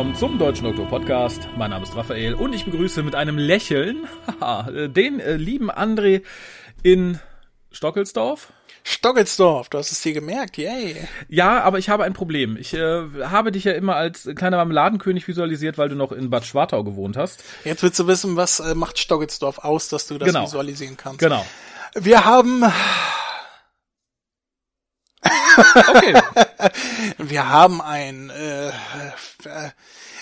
Willkommen zum Deutschen Doktor Podcast. Mein Name ist Raphael und ich begrüße mit einem Lächeln haha, den äh, lieben André in Stockelsdorf. Stockelsdorf, du hast es dir gemerkt, yay. Ja, aber ich habe ein Problem. Ich äh, habe dich ja immer als kleiner Marmeladenkönig visualisiert, weil du noch in Bad Schwartau gewohnt hast. Jetzt willst du wissen, was äh, macht Stockelsdorf aus, dass du das Genau. visualisieren kannst. Genau. Wir haben, Okay. wir haben ein, äh, äh,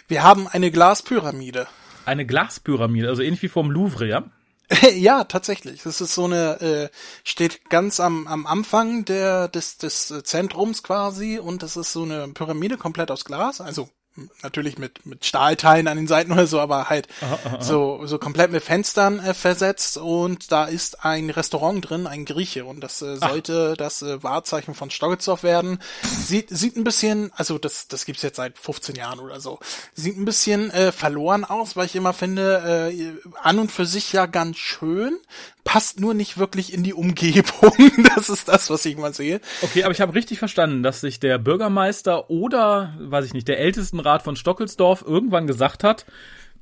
wir haben eine Glaspyramide. Eine Glaspyramide, also ähnlich wie vom Louvre, ja? ja, tatsächlich. Das ist so eine, äh, steht ganz am, am Anfang der, des, des Zentrums quasi und das ist so eine Pyramide komplett aus Glas, also natürlich mit, mit Stahlteilen an den Seiten oder so, aber halt so, so komplett mit Fenstern äh, versetzt und da ist ein Restaurant drin, ein Grieche und das äh, sollte das äh, Wahrzeichen von Stockelsdorf werden. Sieht, sieht ein bisschen, also das, das gibt's jetzt seit 15 Jahren oder so, sieht ein bisschen äh, verloren aus, weil ich immer finde, äh, an und für sich ja ganz schön, passt nur nicht wirklich in die Umgebung. Das ist das, was ich mal sehe. Okay, aber ich habe richtig verstanden, dass sich der Bürgermeister oder, weiß ich nicht, der Ältestenrat von Stockelsdorf irgendwann gesagt hat,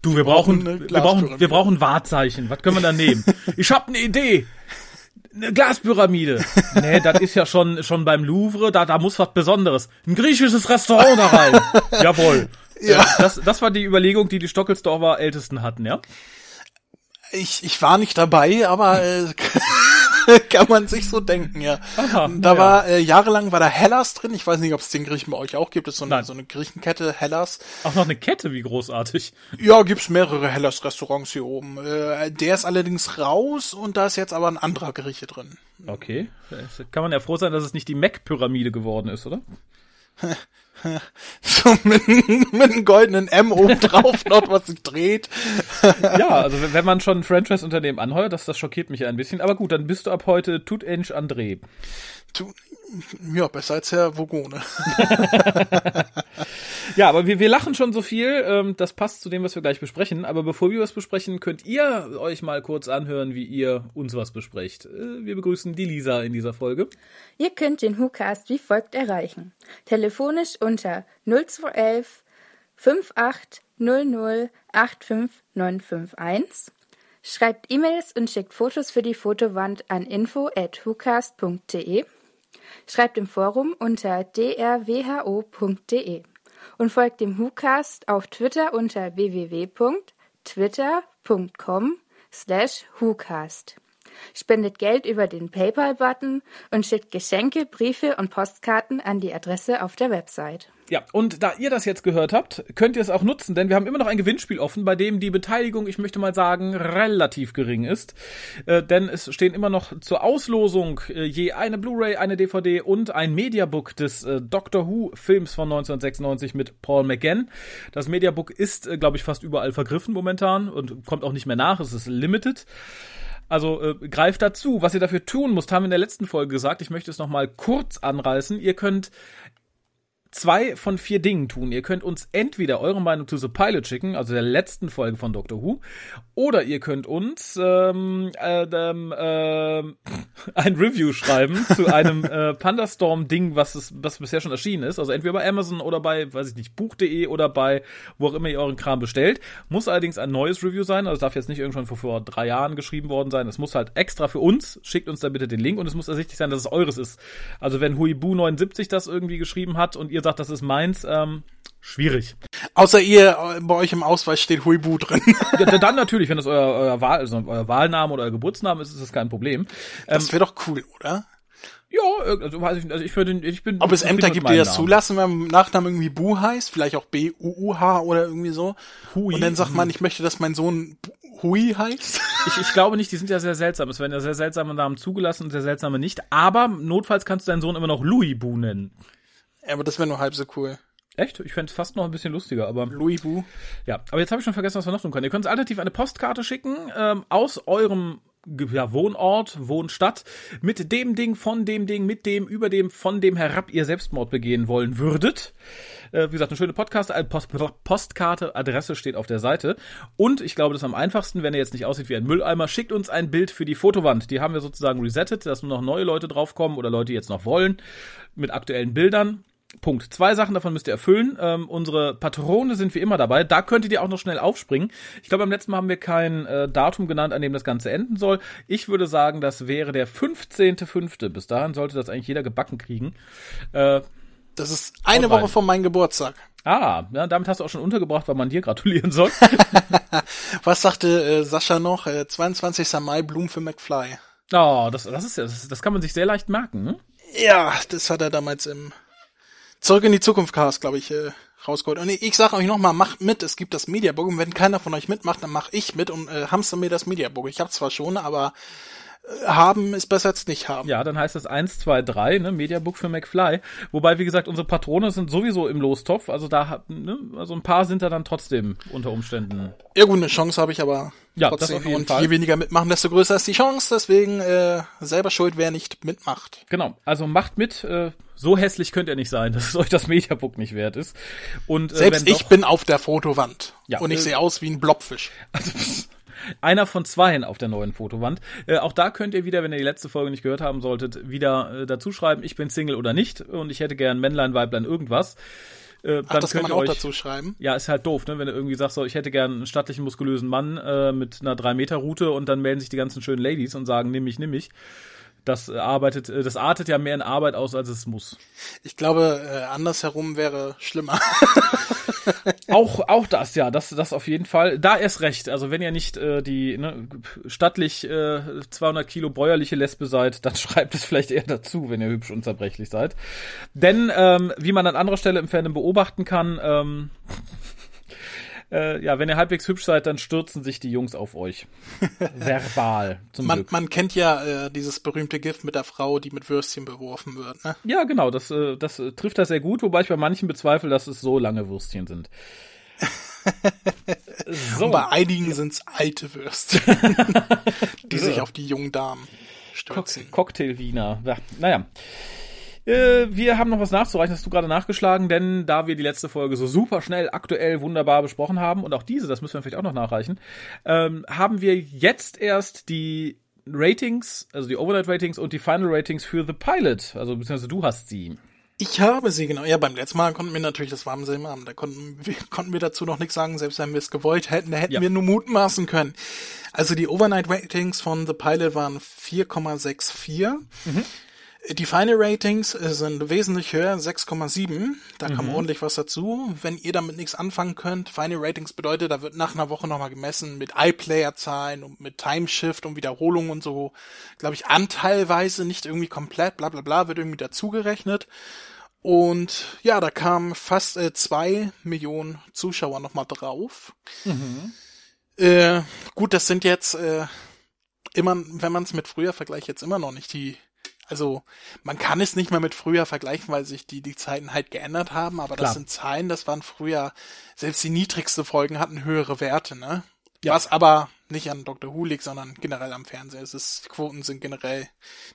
du, wir brauchen, brauchen eine wir brauchen, wir brauchen Wahrzeichen. Was können wir da nehmen? ich habe eine Idee. Eine Glaspyramide. Nee, das ist ja schon, schon beim Louvre, da, da muss was Besonderes. Ein griechisches Restaurant da rein. Jawohl. Ja. Äh, Das, das war die Überlegung, die die Stockelsdorfer Ältesten hatten, ja? Ich, ich war nicht dabei, aber äh, kann man sich so denken, ja. Aha, da ja. war äh, jahrelang war da Hellas drin. Ich weiß nicht, ob es den Griechen bei euch auch gibt. Das ist so eine, so eine Griechenkette Hellas. Auch noch eine Kette, wie großartig. Ja, gibt's mehrere Hellas-Restaurants hier oben. Äh, der ist allerdings raus und da ist jetzt aber ein anderer Grieche drin. Okay. Da Kann man ja froh sein, dass es nicht die Mac-Pyramide geworden ist, oder? So mit, mit einem goldenen M oben drauf noch, was sich dreht. Ja, also wenn- man schon ein Franchise-Unternehmen anheuert, das, das schockiert mich ein bisschen. Aber gut, dann bist du ab heute Tutench André. Du, ja, besser als Herr Vogone. Ja, aber wir, wir lachen schon so viel, ähm, das passt zu dem, was wir gleich besprechen. Aber bevor wir was besprechen, könnt ihr euch mal kurz anhören, wie ihr uns was besprecht. Äh, wir begrüßen die Lisa in dieser Folge. Ihr könnt den WhoCast wie folgt erreichen. Telefonisch unter 0211 5800 85951. Schreibt E-Mails und schickt Fotos für die Fotowand an info at whocast.de. Schreibt im Forum unter drwho.de und folgt dem WhoCast auf Twitter unter www.twitter.com slash WhoCast. Spendet Geld über den PayPal-Button und schickt Geschenke, Briefe und Postkarten an die Adresse auf der Website. Ja, und da ihr das jetzt gehört habt, könnt ihr es auch nutzen, denn wir haben immer noch ein Gewinnspiel offen, bei dem die Beteiligung, ich möchte mal sagen, relativ gering ist. Äh, denn es stehen immer noch zur Auslosung äh, je eine Blu-ray, eine DVD und ein Mediabook des äh, Doctor Who-Films von 1996 mit Paul McGann. Das Mediabook ist, äh, glaube ich, fast überall vergriffen momentan und kommt auch nicht mehr nach. Es ist limited. Also äh, greift dazu. Was ihr dafür tun müsst, haben wir in der letzten Folge gesagt. Ich möchte es noch mal kurz anreißen. Ihr könnt zwei von vier Dingen tun. Ihr könnt uns entweder eure Meinung zu The Pilot schicken, also der letzten Folge von Doctor Who, oder ihr könnt uns ähm, äh, ähm, ein Review schreiben zu einem äh, Pandastorm-Ding, was, was bisher schon erschienen ist. Also entweder bei Amazon oder bei, weiß ich nicht, Buch.de oder bei wo auch immer ihr euren Kram bestellt. Muss allerdings ein neues Review sein, also darf jetzt nicht irgendwann vor, vor drei Jahren geschrieben worden sein. Es muss halt extra für uns. Schickt uns da bitte den Link und es muss ersichtlich sein, dass es eures ist. Also wenn Huibu79 das irgendwie geschrieben hat und ihr sagt, das ist meins, ähm, schwierig. Außer ihr, äh, bei euch im Ausweis steht Huibu drin. Ja, dann natürlich, wenn das euer, euer, Wahl, also euer Wahlname oder euer Geburtsname ist, ist das kein Problem. Ähm, Das wäre doch cool, oder? Ja, also weiß ich. Also ich, würde, ich bin. Ob es Ämter gibt, die das zulassen, wenn man Nachname irgendwie Bu heißt, vielleicht auch B-U-U-H oder irgendwie so. Hui. Und dann sagt man, ich möchte, dass mein Sohn Hui heißt. Ich, ich glaube nicht, die sind ja sehr seltsam. Es werden ja sehr seltsame Namen zugelassen und sehr seltsame nicht. Aber notfalls kannst du deinen Sohn immer noch Louis Bu nennen. Aber das wäre nur halb so cool. Echt? Ich fände es fast noch ein bisschen lustiger, aber. Louis Bu. Ja, aber jetzt habe ich schon vergessen, was wir noch tun können. Ihr könnt uns alternativ eine Postkarte schicken ähm, aus eurem ja, Wohnort, Wohnstadt mit dem Ding, von dem Ding, mit dem, über dem, von dem herab ihr Selbstmord begehen wollen würdet. Äh, wie gesagt, eine schöne Podcast, äh, Post, Postkarte, Adresse steht auf der Seite. Und ich glaube, das ist am einfachsten, wenn er jetzt nicht aussieht wie ein Mülleimer, schickt uns ein Bild für die Fotowand. Die haben wir sozusagen resettet, dass nur noch neue Leute draufkommen oder Leute, die jetzt noch wollen, mit aktuellen Bildern. Punkt. Zwei Sachen davon müsst ihr erfüllen. Ähm, unsere Patrone sind wie immer dabei. Da könntet ihr auch noch schnell aufspringen. Ich glaube, beim letzten Mal haben wir kein äh, Datum genannt, an dem das Ganze enden soll. Ich würde sagen, das wäre der 15.05. Bis dahin sollte das eigentlich jeder gebacken kriegen. Äh, Das ist eine. Woche vor meinem Geburtstag. ah, ja, damit hast du auch schon untergebracht, weil man dir gratulieren soll. Was sagte äh, Sascha noch? Äh, 22. Mai, Blumen für McFly. oh, das, das ist ja, das, das kann man sich sehr leicht merken. Hm? Ja, das hat er damals im Zurück in die Zukunft Cast, glaube ich, äh, rausgeholt. Und ich sage euch nochmal, macht mit, es gibt das Mediabook und wenn keiner von euch mitmacht, dann mache ich mit und äh, hamster mir das Mediabook. Ich habe zwar schon, aber haben ist besser als nicht haben. Ja, dann heißt das 1, 2, 3, ne, Mediabook für McFly. Wobei, wie gesagt, unsere Patrone sind sowieso im Lostopf. Also da, hat- ne, also ein paar sind da dann trotzdem unter Umständen. Ja gut, eine Chance habe ich aber Ja, das trotzdem. auf jeden und Fall. je weniger mitmachen, desto größer ist die Chance. Deswegen äh, selber schuld, wer nicht mitmacht. Genau, also macht mit. Äh, so hässlich könnt ihr nicht sein, dass es euch das Mediabook nicht wert ist. Und äh, Selbst wenn ich doch, bin auf der Fotowand. Ja, und ich äh, sehe aus wie ein Blobfisch. Also, einer von zweien auf der neuen Fotowand. Äh, auch da könnt ihr wieder, wenn ihr die letzte Folge nicht gehört haben solltet, wieder äh, dazu schreiben, ich bin Single oder nicht und ich hätte gern Männlein, Weiblein, irgendwas. Äh, Ach, das kann man ihr auch euch, dazu schreiben. Ja, ist halt doof, ne? Wenn du irgendwie sagst, so, ich hätte gern einen stattlichen, muskulösen Mann äh, mit einer 3-Meter-Route und dann melden sich die ganzen schönen Ladies und sagen, nimm mich, nimm mich. Das äh, arbeitet, äh, das artet ja mehr in Arbeit aus, als es muss. Ich glaube, äh, andersherum wäre schlimmer. Auch, auch das, ja, das, das auf jeden Fall. Da erst recht. Also wenn ihr nicht äh, die ne, stattlich äh, 200 Kilo bäuerliche Lesbe seid, dann schreibt es vielleicht eher dazu, wenn ihr hübsch und zerbrechlich seid. Denn ähm, wie man an anderer Stelle im Fandom beobachten kann, ähm, äh, ja, wenn ihr halbwegs hübsch seid, dann stürzen sich die Jungs auf euch. Verbal, zum Man, Glück. man kennt ja äh, dieses berühmte Gift mit der Frau, die mit Würstchen beworfen wird. Ne? Ja, genau, das, äh, das äh, trifft das sehr gut, wobei ich bei manchen bezweifle, dass es so lange Würstchen sind. so. Und bei einigen sind's alte Würstchen, die sich auf die jungen Damen stürzen. Cocktail-Wiener. Ja, naja. Äh, wir haben noch was nachzureichen, hast du gerade nachgeschlagen, denn da wir die letzte Folge so super schnell, aktuell, wunderbar besprochen haben und auch diese, das müssen wir vielleicht auch noch nachreichen, ähm, haben wir jetzt erst die Ratings, also die Overnight-Ratings und die Final-Ratings für The Pilot. Also beziehungsweise du hast sie. Ich habe sie, genau. Ja, beim letzten Mal konnten wir natürlich, das war am selben Abend, da konnten wir, konnten wir dazu noch nichts sagen, selbst wenn wir es gewollt hätten, da hätten Ja. wir nur mutmaßen können. Also die Overnight-Ratings von The Pilot waren 4,64. Die Final Ratings äh, sind wesentlich höher, 6,7. Da kam ordentlich was dazu. Wenn ihr damit nichts anfangen könnt, Final Ratings bedeutet, da wird nach einer Woche nochmal gemessen mit iPlayer-Zahlen und mit Timeshift und Wiederholungen und so, glaube ich, anteilweise, nicht irgendwie komplett, bla bla bla, wird irgendwie dazugerechnet. Und ja, da kamen fast äh, zwei Millionen Zuschauer nochmal drauf. Äh, gut, das sind jetzt äh, immer, wenn man es mit früher vergleicht, jetzt immer noch nicht die. Also man kann es nicht mehr mit früher vergleichen, weil sich die die Zeiten halt geändert haben. Aber Klar. das sind Zahlen, das waren früher selbst die niedrigste Folgen hatten höhere Werte, ne? Ja. Was aber nicht an Dr. Who liegt, sondern generell am Fernseher. Es ist, Quoten sind generell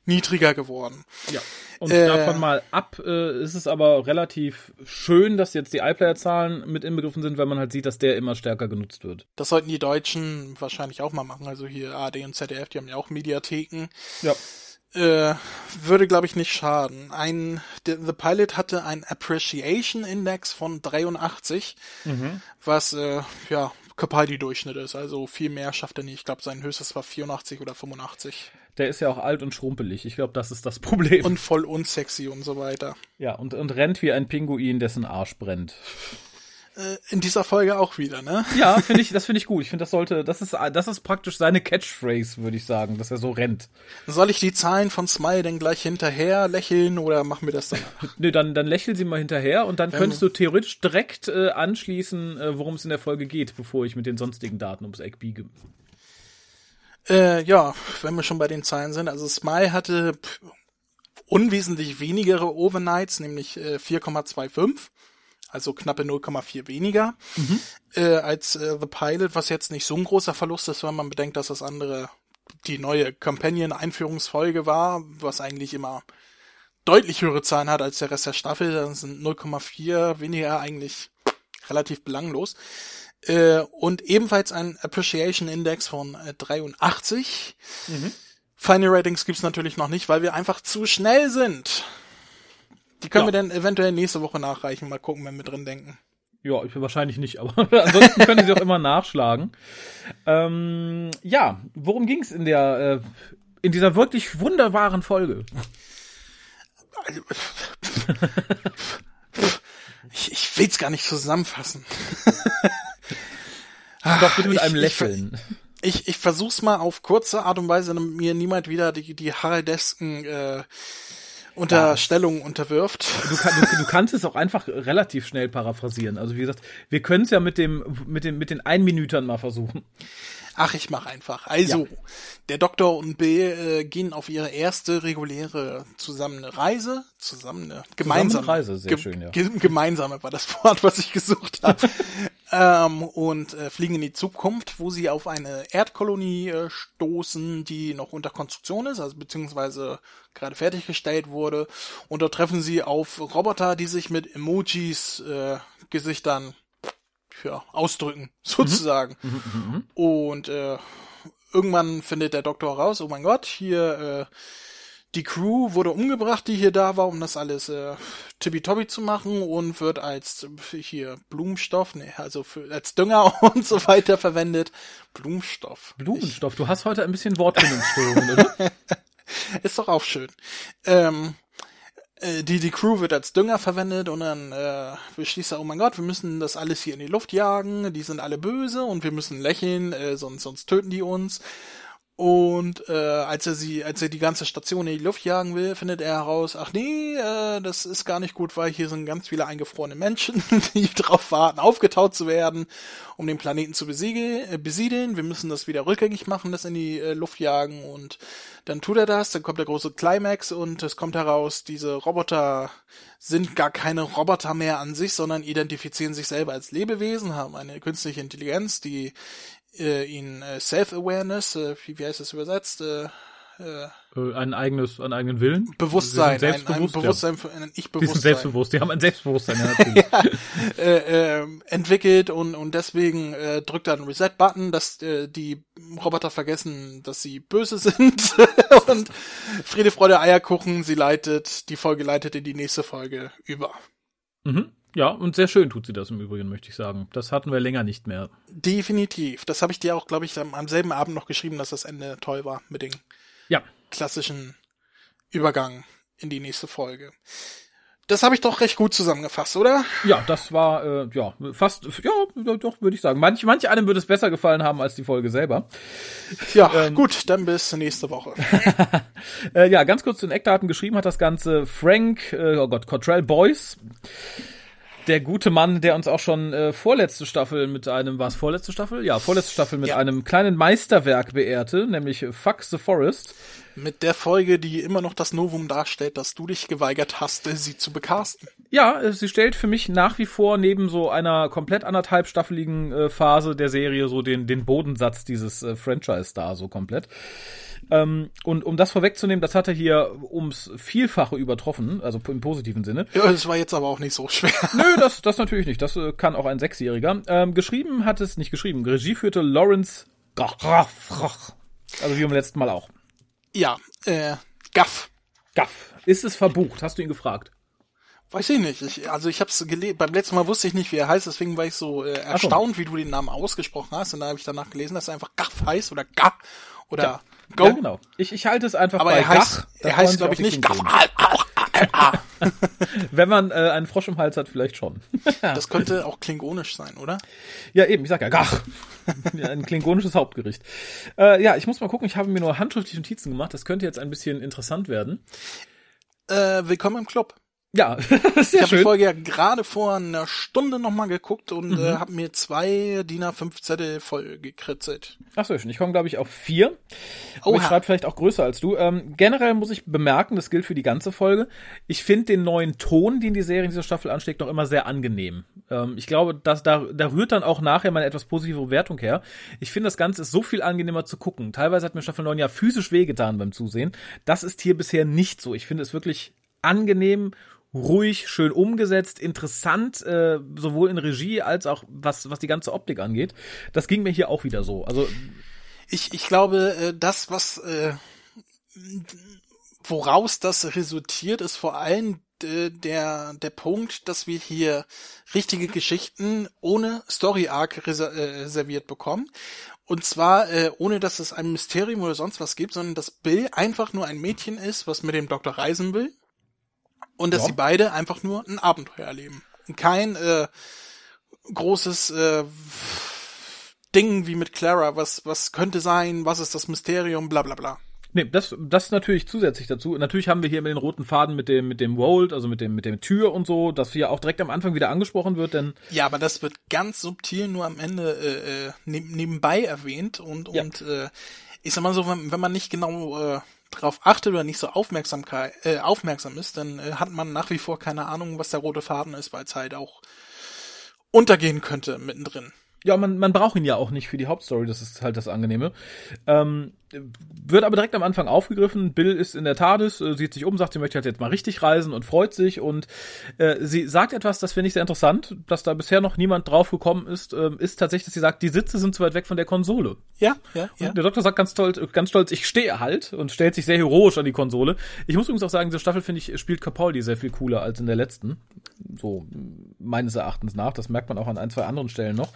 niedriger geworden. Ja. Und Äh. davon mal ab äh, ist es aber relativ schön, dass jetzt die iPlayer-Zahlen mit inbegriffen sind, weil man halt sieht, dass der immer stärker genutzt wird. Das sollten die Deutschen wahrscheinlich auch mal machen. Also hier ARD und ZDF, die haben ja auch Mediatheken. Ja. Äh, würde, glaube ich, nicht schaden. Ein, der, The Pilot hatte ein Appreciation Index von 83, was, äh, ja, Capaldi-Durchschnitt ist. Also viel mehr schafft er nicht. Ich glaube, sein höchstes war 84 oder 85. Der ist ja auch alt und schrumpelig. Ich glaube, das ist das Problem. Und voll unsexy und so weiter. ja, und, und rennt wie ein Pinguin, dessen Arsch brennt. Äh, in dieser Folge auch wieder, ne? Ja, finde ich, das finde ich gut. Ich finde, das sollte, das ist, das ist praktisch seine Catchphrase, würde ich sagen, dass er so rennt. Soll ich die Zahlen von Smile denn gleich hinterher lächeln oder machen wir das dann? Nö, dann, dann lächel sie mal hinterher und dann könntest du theoretisch direkt äh, anschließen, äh, worum es in der Folge geht, bevor ich mit den sonstigen Daten ums Eck biege. Äh, ja, wenn wir schon bei den Zahlen sind, also Smile hatte unwesentlich wenigere Overnights, nämlich äh, 4,25 also knappe 0,4 weniger mhm. äh, als äh, The Pilot, was jetzt nicht so ein großer Verlust ist, wenn man bedenkt, dass das andere die neue Companion-Einführungsfolge war, was eigentlich immer deutlich höhere Zahlen hat als der Rest der Staffel. Dann sind 0,4 weniger eigentlich relativ belanglos. Äh, und ebenfalls ein Appreciation Index von äh, 83. Mhm. Final Ratings gibt's natürlich noch nicht, weil wir einfach zu schnell sind. Die können ja. wir dann eventuell nächste Woche nachreichen. Mal gucken, wenn wir drin denken. Ja, ich wahrscheinlich nicht, aber ansonsten können Sie auch immer nachschlagen. Ähm, ja, worum ging's in der äh, in dieser wirklich wunderbaren Folge? ich, ich will's gar nicht zusammenfassen. Doch bitte mit ich, einem Lächeln. Ich, ich, ich versuch's mal auf kurze Art und Weise, damit mir niemand wieder die, die Haraldesken äh, Unterstellung ja. unterwirft. Du, du, du, kannst es auch einfach relativ schnell paraphrasieren. Also wie gesagt, wir können es ja mit dem mit dem mit den Einminütern mal versuchen. Ach, ich mach einfach. Also, ja. der Doktor und Bill äh, gehen auf ihre erste reguläre zusammene Reise, zusammen eine gemeinsame Reise, sehr ge schön, ja. Gemeinsame war das Wort, was ich gesucht habe. ähm, und äh, fliegen in die Zukunft, wo sie auf eine Erdkolonie äh, stoßen, die noch unter Konstruktion ist, also beziehungsweise gerade fertiggestellt wurde. Und dort treffen sie auf Roboter, die sich mit Emojis äh, Gesichtern ja, ausdrücken, sozusagen. Mhm. Mhm, mhm, mhm. Und äh, irgendwann findet der Doktor raus, oh mein Gott, hier äh, die Crew wurde umgebracht, die hier da war, um das alles äh, tippitoppi zu machen und wird als äh, hier Blumenstoff, nee, also für, als Dünger und so weiter verwendet. Blumenstoff. Blumenstoff, ich, du hast heute ein bisschen Wortfindungsstörungen, oder? Ist doch auch schön. Ähm, äh, die, die Crew wird als Dünger verwendet und dann äh, beschließt er, oh mein Gott, wir müssen das alles hier in die Luft jagen, die sind alle böse und wir müssen lächeln, äh, sonst, sonst töten die uns. Und äh, als er sie, als er die ganze Station in die Luft jagen will, findet er heraus, ach nee, äh, das ist gar nicht gut, weil hier sind ganz viele eingefrorene Menschen, die drauf warten, aufgetaut zu werden, um den Planeten zu besiegeln, äh, besiedeln. Wir müssen das wieder rückgängig machen, das in die äh, Luft jagen und dann tut er das, dann kommt der große Climax und es kommt heraus, diese Roboter sind gar keine Roboter mehr an sich, sondern identifizieren sich selber als Lebewesen, haben eine künstliche Intelligenz, die äh, ihnen äh, Self-Awareness, äh, wie, wie heißt das übersetzt? Äh, äh, äh ein eigenes, einen eigenen Willen? Bewusstsein, ein, ein Bewusstsein, ja. ein Ich-Bewusstsein. Die sind selbstbewusst, die haben ein Selbstbewusstsein, ja, natürlich. ja, äh, äh, entwickelt und, und deswegen äh, drückt er einen Reset-Button, dass äh, die Roboter vergessen, dass sie böse sind und Friede, Freude, Eierkuchen, sie leitet, die Folge leitet in die nächste Folge über. Mhm. Ja, und sehr schön tut sie das im Übrigen, möchte ich sagen. Das hatten wir länger nicht mehr. Definitiv. Das habe ich dir auch, glaube ich, am, selben Abend noch geschrieben, dass das Ende toll war mit dem ja. klassischen Übergang in die nächste Folge. Das habe ich doch recht gut zusammengefasst, oder? Ja, das war äh, ja fast ja doch würde ich sagen. Manch manch einem würde es besser gefallen haben als die Folge selber. Ja, ähm, gut, dann bis nächste Woche. äh, ja, ganz kurz zu den Eckdaten geschrieben hat das ganze Frank, äh, oh Gott, Cottrell Boyce der gute Mann, der uns auch schon äh, vorletzte Staffel mit einem, war es vorletzte Staffel? Ja, vorletzte Staffel mit ja. einem kleinen Meisterwerk beehrte, nämlich Fuck the Forest. Mit der Folge, die immer noch das Novum darstellt, dass du dich geweigert hast, sie zu bekasten. Ja, äh, sie stellt für mich nach wie vor neben so einer komplett anderthalb staffeligen äh, Phase der Serie so den, den Bodensatz dieses äh, Franchise da so komplett. Ähm, und um das vorwegzunehmen, das hat er hier ums Vielfache übertroffen, also im positiven Sinne. Ja, das war jetzt aber auch nicht so schwer. Nö, das, das natürlich nicht. Das äh, kann auch ein Sechsjähriger. Ähm, geschrieben hat es, nicht geschrieben, Regie führte Lawrence Gaff. Also wie beim letzten Mal auch. Ja, äh, Gaff. Gaff. Ist es verbucht? Hast du ihn gefragt? Weiß ich nicht. Ich, also ich habe es gelesen. Beim letzten Mal wusste ich nicht, wie er heißt. Deswegen war ich so äh, erstaunt, so. wie du den Namen ausgesprochen hast. Und da habe ich danach gelesen, dass er einfach Gaff heißt oder Gaff oder Go. Ja, genau. Ich, ich halte es einfach Aber bei er heißt, Gach. Er heißt, glaube ich, nicht Gach. Ah. Wenn man äh, einen Frosch im Hals hat, vielleicht schon. Das könnte auch klingonisch sein, oder? Ja, eben, ich sag ja, gach. Ein klingonisches Hauptgericht. Äh, ja, ich muss mal gucken, ich habe mir nur handschriftliche Notizen gemacht. Das könnte jetzt ein bisschen interessant werden. Äh, willkommen im Club. Ja, Ich sehr habe die. Folge ja gerade vor einer Stunde nochmal geguckt und Mhm. äh, habe mir zwei DIN A5 Zettel voll gekritzelt. Ach so, schön. Ich komme, glaube ich, auf vier. Aber ich Oha. schreibe vielleicht auch größer als du. Ähm, generell muss ich bemerken, das gilt für die ganze Folge. Ich finde den neuen Ton, den die Serie in dieser Staffel anschlägt, noch immer sehr angenehm. Ähm, ich glaube, dass da, da rührt dann auch nachher meine etwas positive Wertung her. Ich finde, das Ganze ist so viel angenehmer zu gucken. Teilweise hat mir Staffel 9 ja physisch wehgetan beim Zusehen. Das ist hier bisher nicht so. Ich finde es wirklich angenehm, ruhig, schön umgesetzt, interessant, äh, sowohl in Regie als auch was, was die ganze Optik angeht. Das ging mir hier auch wieder so. Also Ich, ich glaube, äh, das, was äh, woraus das resultiert, ist vor allem äh, der, der Punkt, dass wir hier richtige Geschichten ohne Story Arc reser äh, serviert bekommen. Und zwar äh, ohne, dass es ein Mysterium oder sonst was gibt, sondern dass Bill einfach nur ein Mädchen ist, was mit dem Doktor reisen will. Und dass Ja. sie beide einfach nur ein Abenteuer erleben. Und kein äh, großes äh, Ding wie mit Clara, was, was könnte sein, was ist das Mysterium, bla bla bla. Nee, das, das natürlich zusätzlich dazu. Natürlich haben wir hier mit den roten Faden mit dem, mit dem Vault, also mit dem, mit dem Tür und so, dass hier auch direkt am Anfang wieder angesprochen wird, denn Ja, aber das wird ganz subtil nur am Ende äh, äh, neb nebenbei erwähnt und, Ja. und äh, ich sag mal so, wenn, wenn man nicht genau äh, drauf achtet oder nicht so Aufmerksamkeit, äh, aufmerksam ist, dann äh, hat man nach wie vor keine Ahnung, was der rote Faden ist, weil es halt auch untergehen könnte mittendrin. ja, man, man braucht ihn ja auch nicht für die Hauptstory, das ist halt das Angenehme. Ähm, wird aber direkt am Anfang aufgegriffen. Bill ist in der TARDIS, äh, sieht sich um, sagt, sie möchte halt jetzt mal richtig reisen und freut sich und äh, sie sagt etwas, das finde ich sehr interessant, dass da bisher noch niemand drauf gekommen ist, ähm, ist tatsächlich, dass sie sagt, die Sitze sind zu weit weg von der Konsole. Ja, ja, ja. Der Doktor sagt ganz stolz, ganz stolz, ich stehe halt und stellt sich sehr heroisch an die Konsole. Ich muss übrigens auch sagen, diese Staffel finde ich spielt Capaldi sehr viel cooler als in der letzten. So meines Erachtens nach. Das merkt man auch an ein, zwei anderen Stellen noch.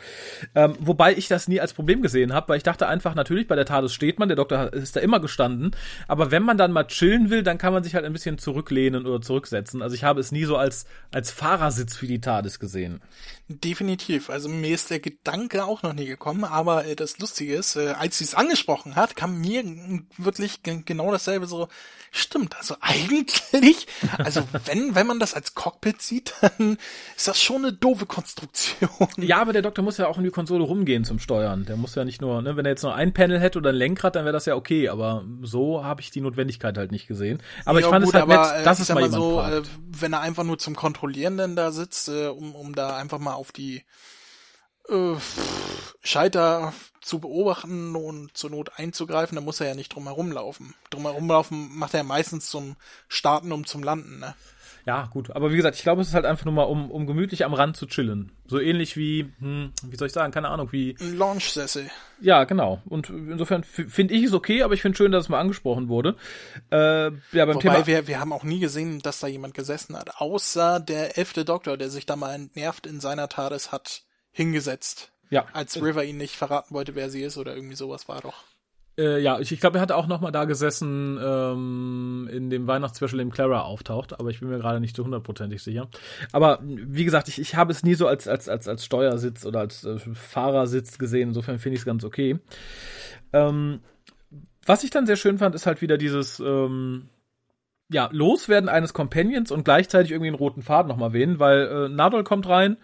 Ähm, wobei ich das nie als Problem gesehen habe, weil ich dachte einfach, natürlich, bei der TARDIS steht man, der Doktor ist da immer gestanden. Aber wenn man dann mal chillen will, dann kann man sich halt ein bisschen zurücklehnen oder zurücksetzen. Also ich habe es nie so als, als Fahrersitz für die TARDIS gesehen. Definitiv. Also mir ist der Gedanke auch noch nie gekommen, aber äh, das Lustige ist, äh, als sie es angesprochen hat, kam mir wirklich genau dasselbe so, stimmt, also eigentlich, also wenn, wenn man das als Cockpit sieht, dann ist das schon eine doofe Konstruktion. Ja, aber der Doktor muss ja auch in die Konsole rumgehen zum Steuern. Der muss ja nicht nur, ne, wenn er jetzt nur ein Panel hätte oder ein Lenkrad, dann wäre das ja okay. Aber so habe ich die Notwendigkeit halt nicht gesehen. Aber ich Ja, fand gut, es halt aber, äh, nett, dass ich es mal jemand so, fragt. äh, wenn er einfach nur zum Kontrollieren denn da sitzt, äh, um, um da einfach mal auf die äh, Scheiter zu beobachten und zur Not einzugreifen, dann muss er ja nicht drum herumlaufen. Drum herumlaufen macht er ja meistens zum Starten, um zum Landen, ne? Ja, gut. Aber wie gesagt, ich glaube, es ist halt einfach nur mal, um, um gemütlich am Rand zu chillen. So ähnlich wie, hm, wie soll ich sagen, keine Ahnung, wie, Ein Launchsessel. ja, genau. Und insofern finde ich es okay, aber ich finde schön, dass es mal angesprochen wurde. Äh, ja, beim Wobei Thema. wir, wir haben auch nie gesehen, dass da jemand gesessen hat, außer der elfte Doktor, der sich da mal entnervt in seiner TARDIS hat hingesetzt. Ja. Als River ihn nicht verraten wollte, wer sie ist oder irgendwie sowas war doch. Äh, ja, ich, ich glaube, er hatte auch noch mal da gesessen ähm, in dem Weihnachtsspecial, in dem Clara auftaucht, aber ich bin mir gerade nicht so hundertprozentig sicher. Aber wie gesagt, ich, ich habe es nie so als, als, als, als Steuersitz oder als äh, Fahrersitz gesehen, insofern finde ich es ganz okay. Ähm, was ich dann sehr schön fand, ist halt wieder dieses ähm, ja, Loswerden eines Companions und gleichzeitig irgendwie einen roten Faden nochmal wählen, weil äh, Nadol kommt rein,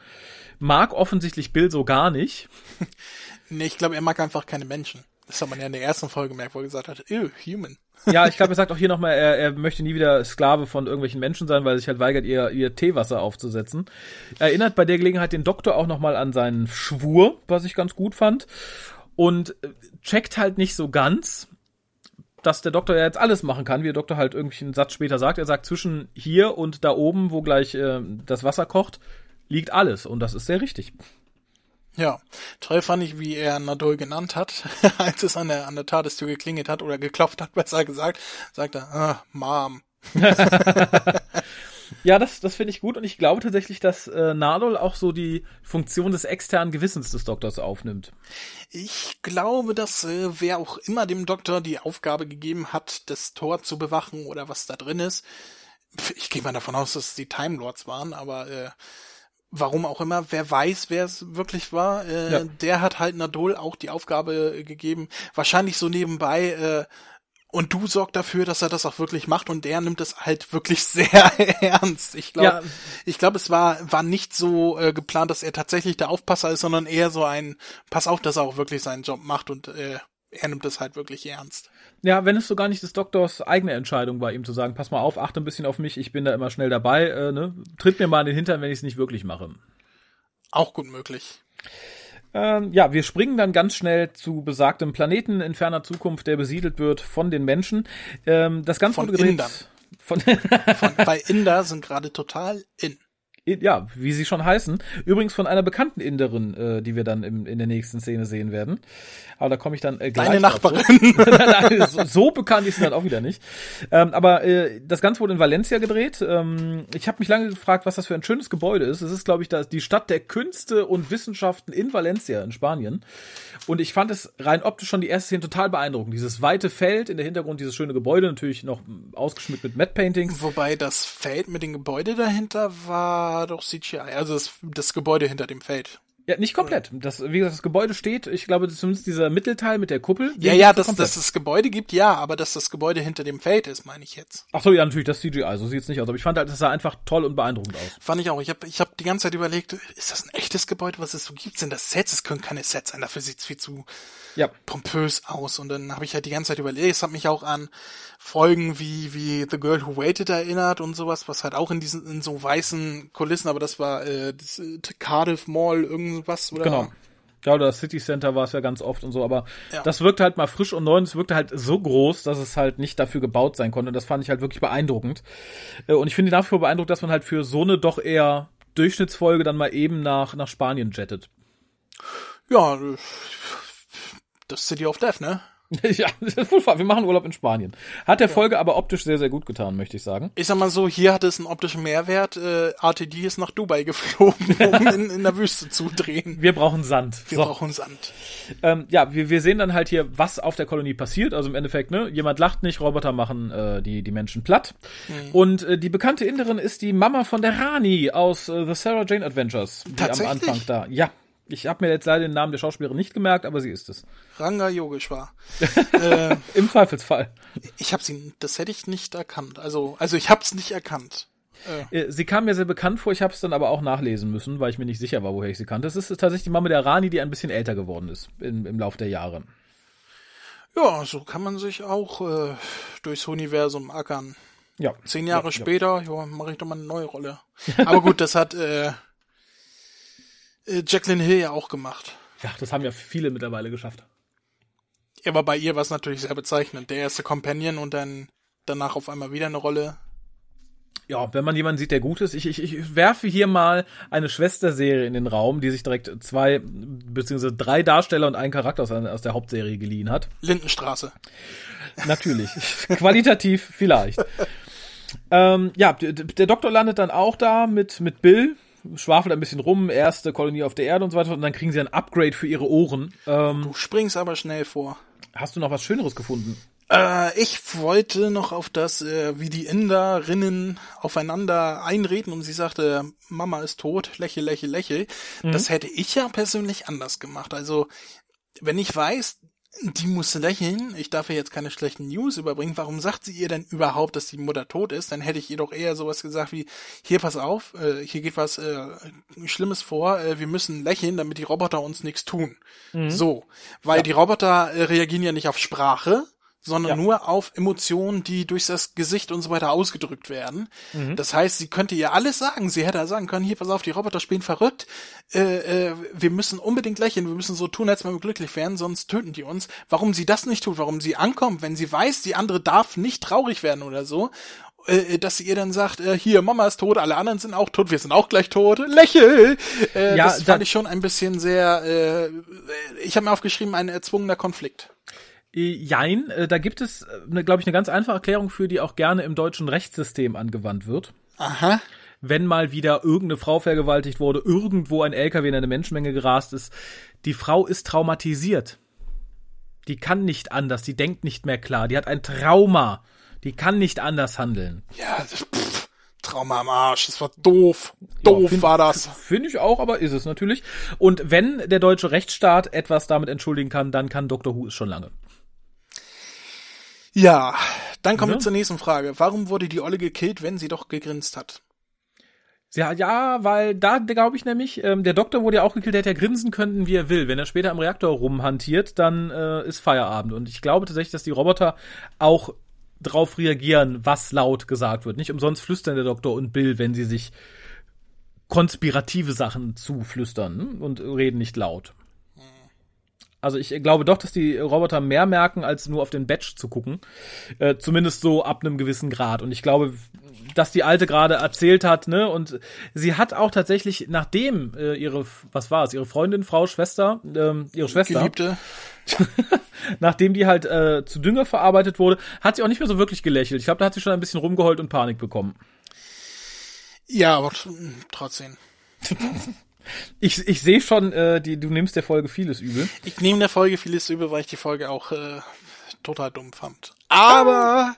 mag offensichtlich Bill so gar nicht. Nee, ich glaube, er mag einfach keine Menschen. Das hat man ja in der ersten Folge gemerkt, wo er gesagt hat, ew, human. Ja, ich glaube, er sagt auch hier nochmal, er, er möchte nie wieder Sklave von irgendwelchen Menschen sein, weil er sich halt weigert, ihr, ihr Teewasser aufzusetzen. Er erinnert bei der Gelegenheit den Doktor auch nochmal an seinen Schwur, was ich ganz gut fand. Und äh, checkt halt nicht so ganz, dass der Doktor ja jetzt alles machen kann, wie der Doktor halt irgendwelchen Satz später sagt. Er sagt, zwischen hier und da oben, wo gleich äh, das Wasser kocht, liegt alles. Und das ist sehr richtig. Ja, toll fand ich, wie er Nadol genannt hat, als es an der, an der Tagestür geklingelt hat oder geklopft hat, besser gesagt, sagt er, ah, Mom. Ja, das, das finde ich gut und ich glaube tatsächlich, dass äh, Nadol auch so die Funktion des externen Gewissens des Doktors aufnimmt. Ich glaube, dass äh, wer auch immer dem Doktor die Aufgabe gegeben hat, das Tor zu bewachen oder was da drin ist, ich gehe mal davon aus, dass es die Time Lords waren, aber äh, warum auch immer, wer weiß, wer es wirklich war, äh, Ja. der hat halt Nadol auch die Aufgabe äh, gegeben, wahrscheinlich so nebenbei, äh, und du sorg dafür, dass er das auch wirklich macht und der nimmt es halt wirklich sehr ernst. Ich glaube, Ja. ich glaube, es war war nicht so äh, geplant, dass er tatsächlich der Aufpasser ist, sondern eher so ein Pass auf, dass er auch wirklich seinen Job macht und äh, er nimmt es halt wirklich ernst. Ja, wenn es so gar nicht des Doktors eigene Entscheidung war, ihm zu sagen, pass mal auf, achte ein bisschen auf mich, ich bin da immer schnell dabei, äh, ne? tritt mir mal in den Hintern, wenn ich es nicht wirklich mache. Auch gut möglich. Ähm, ja, wir springen dann ganz schnell zu besagtem Planeten in ferner Zukunft, der besiedelt wird von den Menschen. Ähm, das Ganze Von wurde gedreht Indern. von Von, weil Inder sind gerade total in. Ja, wie sie schon heißen. Übrigens von einer bekannten Inderin, äh, die wir dann im, in der nächsten Szene sehen werden. Aber da komme ich dann äh, gleich Deine. Nachbarin. So, so bekannt ist sie dann auch wieder nicht. Ähm, aber äh, das Ganze wurde in Valencia gedreht. Ähm, ich habe mich lange gefragt, was das für ein schönes Gebäude ist. Es ist, glaube ich, das, die Stadt der Künste und Wissenschaften in Valencia in Spanien. Und ich fand es rein optisch schon die erste Szene total beeindruckend. Dieses weite Feld, in der Hintergrund dieses schöne Gebäude, natürlich noch ausgeschmückt mit Matte Paintings. Wobei das Feld mit dem Gebäude dahinter war doch CGI. Also das, das Gebäude hinter dem Feld. Ja, nicht komplett. Das, wie gesagt, das Gebäude steht, ich glaube, zumindest dieser Mittelteil mit der Kuppel. Ja, ja, dass, dass es Gebäude gibt, ja, aber dass das Gebäude hinter dem Feld ist, meine ich jetzt. Ach so, ja, natürlich, das CGI, so sieht's nicht aus. Aber ich fand halt, das sah einfach toll und beeindruckend aus. Fand ich auch. Ich habe ich hab die ganze Zeit überlegt, ist das ein echtes Gebäude, was es so gibt? Sind das Sets? Es können keine Sets sein, dafür sieht's viel zu Ja. pompös aus. Und dann habe ich halt die ganze Zeit überlegt, es hat mich auch an Folgen wie, wie The Girl Who Waited erinnert und sowas, was halt auch in diesen, in so weißen Kulissen, aber das war äh, das, äh, Cardiff Mall, irgendwas, oder? Genau. Ja, oder das City Center war es ja ganz oft und so, aber Ja. das wirkte halt mal frisch und neu und es wirkte halt so groß, dass es halt nicht dafür gebaut sein konnte. Das fand ich halt wirklich beeindruckend. Äh, Und ich finde nach wie vor beeindruckend, dass man halt für so eine doch eher Durchschnittsfolge dann mal eben nach, nach Spanien jettet. Ja, äh, das City of Death, ne? ja, wir machen Urlaub in Spanien. Hat der Folge aber optisch sehr, sehr gut getan, möchte ich sagen. Ich sag mal so, hier hat es einen optischen Mehrwert. Äh, RTD ist nach Dubai geflogen, um in, in der Wüste zu drehen. Wir brauchen Sand. Wir So. brauchen Sand. Ähm, ja, wir, wir sehen dann halt hier, was auf der Kolonie passiert. Also im Endeffekt, ne, jemand lacht nicht, Roboter machen äh, die, die Menschen platt. Und äh, die bekannte Inderin ist die Mama von der Rani aus äh, The Sarah Jane Adventures. Die am? Anfang da. Ja. Ich habe mir jetzt leider den Namen der Schauspielerin nicht gemerkt, aber sie ist es. Ranga Yogeshwar. äh, Im Zweifelsfall. ich habe sie, das hätte ich nicht erkannt. Also, also ich habe es nicht erkannt. Äh, Sie kam mir sehr bekannt vor, ich habe es dann aber auch nachlesen müssen, weil ich mir nicht sicher war, woher ich sie kannte. Es ist tatsächlich die Mama der Rani, die ein bisschen älter geworden ist im, im Laufe der Jahre. Ja, so kann man sich auch äh, durchs Universum ackern. Ja. Zehn Jahre ja, später, ja, mache ich doch mal eine neue Rolle. Aber gut, das hat äh, äh, Jacqueline Hill ja auch gemacht. Ja. ja, das haben ja viele mittlerweile geschafft. Aber bei ihr war es natürlich sehr bezeichnend. Der erste Companion und dann danach auf einmal wieder eine Rolle. Ja, wenn man jemanden sieht, der gut ist. Ich, ich, ich werfe hier mal eine Schwesterserie in den Raum, die sich direkt zwei beziehungsweise drei Darsteller und einen Charakter aus, aus der Hauptserie geliehen hat. Lindenstraße. Natürlich. Qualitativ vielleicht. ähm, ja, der Doktor landet dann auch da mit, mit Bill, schwafelt ein bisschen rum, erste Kolonie auf der Erde und so weiter, und dann kriegen sie ein Upgrade für ihre Ohren. Ähm, Du springst aber schnell vor. hast du noch was Schöneres gefunden? Äh, ich wollte noch auf das, äh, wie die Inderinnen aufeinander einreden und sie sagte, Mama ist tot, lächel, lächel, lächel. Das hätte ich ja persönlich anders gemacht. Also, wenn ich weiß, die muss lächeln, ich darf ihr jetzt keine schlechten News überbringen, warum sagt sie ihr denn überhaupt, dass die Mutter tot ist? Dann hätte ich ihr doch eher sowas gesagt wie, hier pass auf, äh, hier geht was äh, Schlimmes vor, äh, wir müssen lächeln, damit die Roboter uns nichts tun. So, weil die Roboter äh, reagieren ja nicht auf Sprache, sondern Ja. nur auf Emotionen, die durch das Gesicht und so weiter ausgedrückt werden. Das heißt, sie könnte ihr alles sagen. Sie hätte sagen können, hier, pass auf, die Roboter spielen verrückt. Äh, äh, wir müssen unbedingt lächeln, wir müssen so tun, als wenn wir glücklich wären, sonst töten die uns. Warum sie das nicht tut, warum sie ankommt, wenn sie weiß, die andere darf nicht traurig werden oder so, äh, dass sie ihr dann sagt, äh, hier, Mama ist tot, alle anderen sind auch tot, wir sind auch gleich tot, lächel! Äh, Ja, das da- fand ich schon ein bisschen sehr, äh, ich habe mir aufgeschrieben, ein erzwungener Konflikt. Äh, Jein, äh, da gibt es, äh, glaube ich, eine ganz einfache Erklärung für, die auch gerne im deutschen Rechtssystem angewandt wird. Aha. Wenn mal wieder irgendeine Frau vergewaltigt wurde, irgendwo ein LKW in eine Menschenmenge gerast ist, die Frau ist traumatisiert. Die kann nicht anders, die denkt nicht mehr klar, die hat ein Trauma, die kann nicht anders handeln. Ja, das, pff, Trauma am Arsch. Das war doof. Doof Ja, find- war das. Finde ich auch, aber ist es natürlich. Und wenn der deutsche Rechtsstaat etwas damit entschuldigen kann, dann kann Dr. Who es schon lange. Ja, dann kommen Ne? wir zur nächsten Frage. Warum wurde die Olle gekillt, wenn sie doch gegrinst hat? Ja, ja, weil da glaube ich nämlich, ähm, der Doktor wurde ja auch gekillt, der hätte ja grinsen können, wie er will. Wenn er später am Reaktor rumhantiert, dann äh, ist Feierabend. Und ich glaube tatsächlich, dass die Roboter auch drauf reagieren, was laut gesagt wird. Nicht umsonst flüstern der Doktor und Bill, wenn sie sich konspirative Sachen zuflüstern hm, und reden nicht laut. Also ich glaube doch, dass die Roboter mehr merken, als nur auf den Badge zu gucken. Äh, zumindest so ab einem gewissen Grad. Und ich glaube, dass die Alte gerade erzählt hat, ne, und sie hat auch tatsächlich, nachdem äh, ihre, was war es, ihre Freundin, Frau, Schwester, ähm, ihre Schwester, Geliebte? nachdem die halt äh, zu Dünger verarbeitet wurde, hat sie auch nicht mehr so wirklich gelächelt. Ich glaube, da hat sie schon ein bisschen rumgeheult und Panik bekommen. Ja, aber tr- trotzdem. Ich, ich sehe schon, äh, die, du nimmst der Folge vieles übel. Ich nehme der Folge vieles übel, weil ich die Folge auch äh, total dumm fand. Aber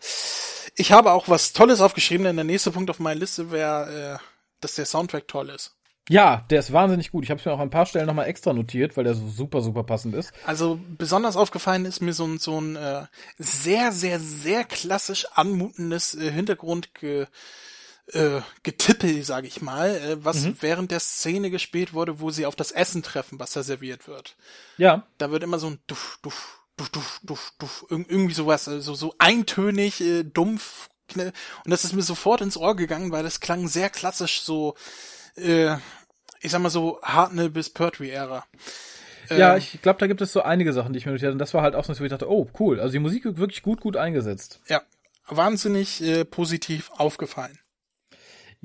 ich habe auch was Tolles aufgeschrieben, denn der nächste Punkt auf meiner Liste wäre, äh, dass der Soundtrack toll ist. Ja, der ist wahnsinnig gut. Ich habe es mir auch an ein paar Stellen nochmal extra notiert, weil der so super, super passend ist. Also besonders aufgefallen ist mir so ein, so ein äh, sehr, sehr, sehr klassisch anmutendes äh, Hintergrund äh, Getippel, sage ich mal, äh, was während der Szene gespielt wurde, wo sie auf das Essen treffen, was da serviert wird. Ja, Da wird immer so ein Duff, Duff, Duff, Duff, Duff, Duff, irg irgendwie sowas, also so eintönig, äh, dumpf. kne- Und das ist mir sofort ins Ohr gegangen, weil das klang sehr klassisch so, äh, ich sag mal so Hartnell bis Pertwee-Ära. ja, Ähm, ich glaube, da gibt es so einige Sachen, die ich mir notiert habe. Und das war halt auch so, wo ich dachte, oh, cool. Also die Musik wird wirklich gut, gut eingesetzt. Ja, wahnsinnig äh, positiv aufgefallen.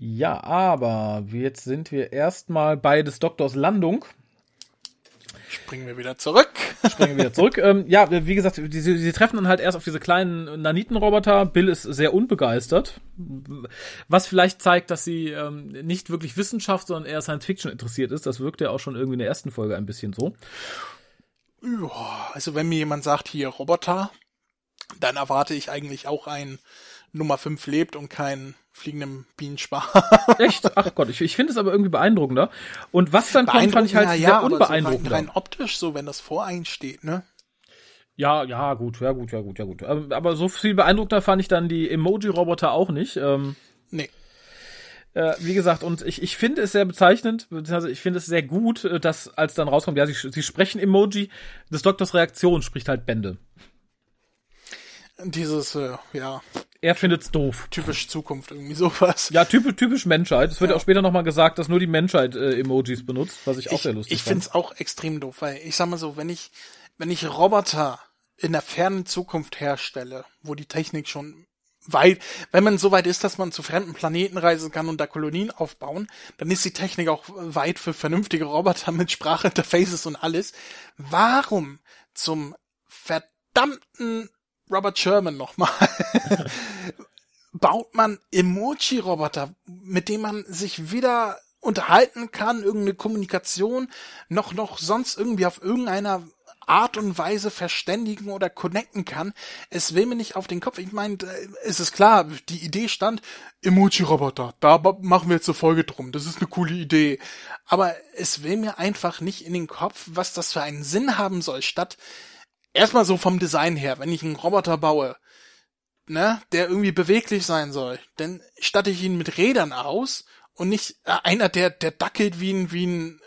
Ja, aber jetzt sind wir erstmal bei des Doktors Landung. Springen wir wieder zurück. Springen wir wieder zurück. ähm, ja, wie gesagt, sie, sie treffen dann halt erst auf diese kleinen Nanitenroboter. Bill ist sehr unbegeistert. Was vielleicht zeigt, dass sie ähm, nicht wirklich Wissenschaft, sondern eher Science Fiction interessiert ist. Das wirkt ja auch schon irgendwie in der ersten Folge ein bisschen so. Ja, also wenn mir jemand sagt, hier Roboter, dann erwarte ich eigentlich auch ein Nummer 5 lebt und keinen fliegenden Bienenspar. Echt? Ach Gott, ich, ich finde es aber irgendwie beeindruckender. Und was dann kommt, fand ich halt Beeindruckender, sehr aber so rein, optisch, so wenn das vor einen steht, ne? Ja, ja, gut, ja, gut, ja, gut, ja, gut. Ähm, Aber so viel beeindruckender fand ich dann die Emoji-Roboter auch nicht. Ähm, Nee. äh, wie gesagt, und ich, ich finde es sehr bezeichnend, beziehungsweise ich finde es sehr gut, äh, dass als dann rauskommt, ja, sie, sie sprechen Emoji, des Doktors Reaktion spricht halt Bände. Dieses, äh, ja, Er findet's doof. typisch Zukunft, irgendwie sowas. Ja, typisch, typisch Menschheit. Es wird Ja. auch später nochmal gesagt, dass nur die Menschheit äh, Emojis benutzt, was ich auch ich sehr lustig ich finde es auch extrem doof, weil ich sag mal so, wenn ich, wenn ich Roboter in der fernen Zukunft herstelle, wo die Technik schon weit, wenn man so weit ist, dass man zu fremden Planeten reisen kann und da Kolonien aufbauen, dann ist die Technik auch weit für vernünftige Roboter mit Sprachinterfaces und alles. Warum zum verdammten Robert Sherman nochmal baut man Emoji-Roboter, mit denen man sich wieder unterhalten kann, irgendeine Kommunikation, noch, noch sonst irgendwie auf irgendeiner Art und Weise verständigen oder connecten kann. Es will mir nicht auf den Kopf. Ich meine, äh, es ist klar, die Idee stand, Emoji-Roboter, da machen wir jetzt eine Folge drum. Das ist eine coole Idee. Aber es will mir einfach nicht in den Kopf, was das für einen Sinn haben soll, statt erstmal so vom Design her, wenn ich einen Roboter baue, ne, der irgendwie beweglich sein soll, dann statte ich ihn mit Rädern aus und nicht äh, einer, der, der dackelt wie ein, wie ein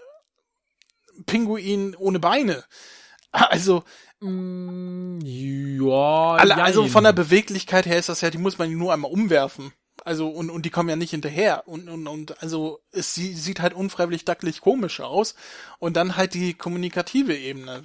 Pinguin ohne Beine. Also, Ja, alle, also von der Beweglichkeit her ist das ja, die muss man nur einmal umwerfen. Also, und, und die kommen ja nicht hinterher. Und, und, und also, es sie- sieht halt unfreiwillig dackelig komisch aus. Und dann halt die kommunikative Ebene,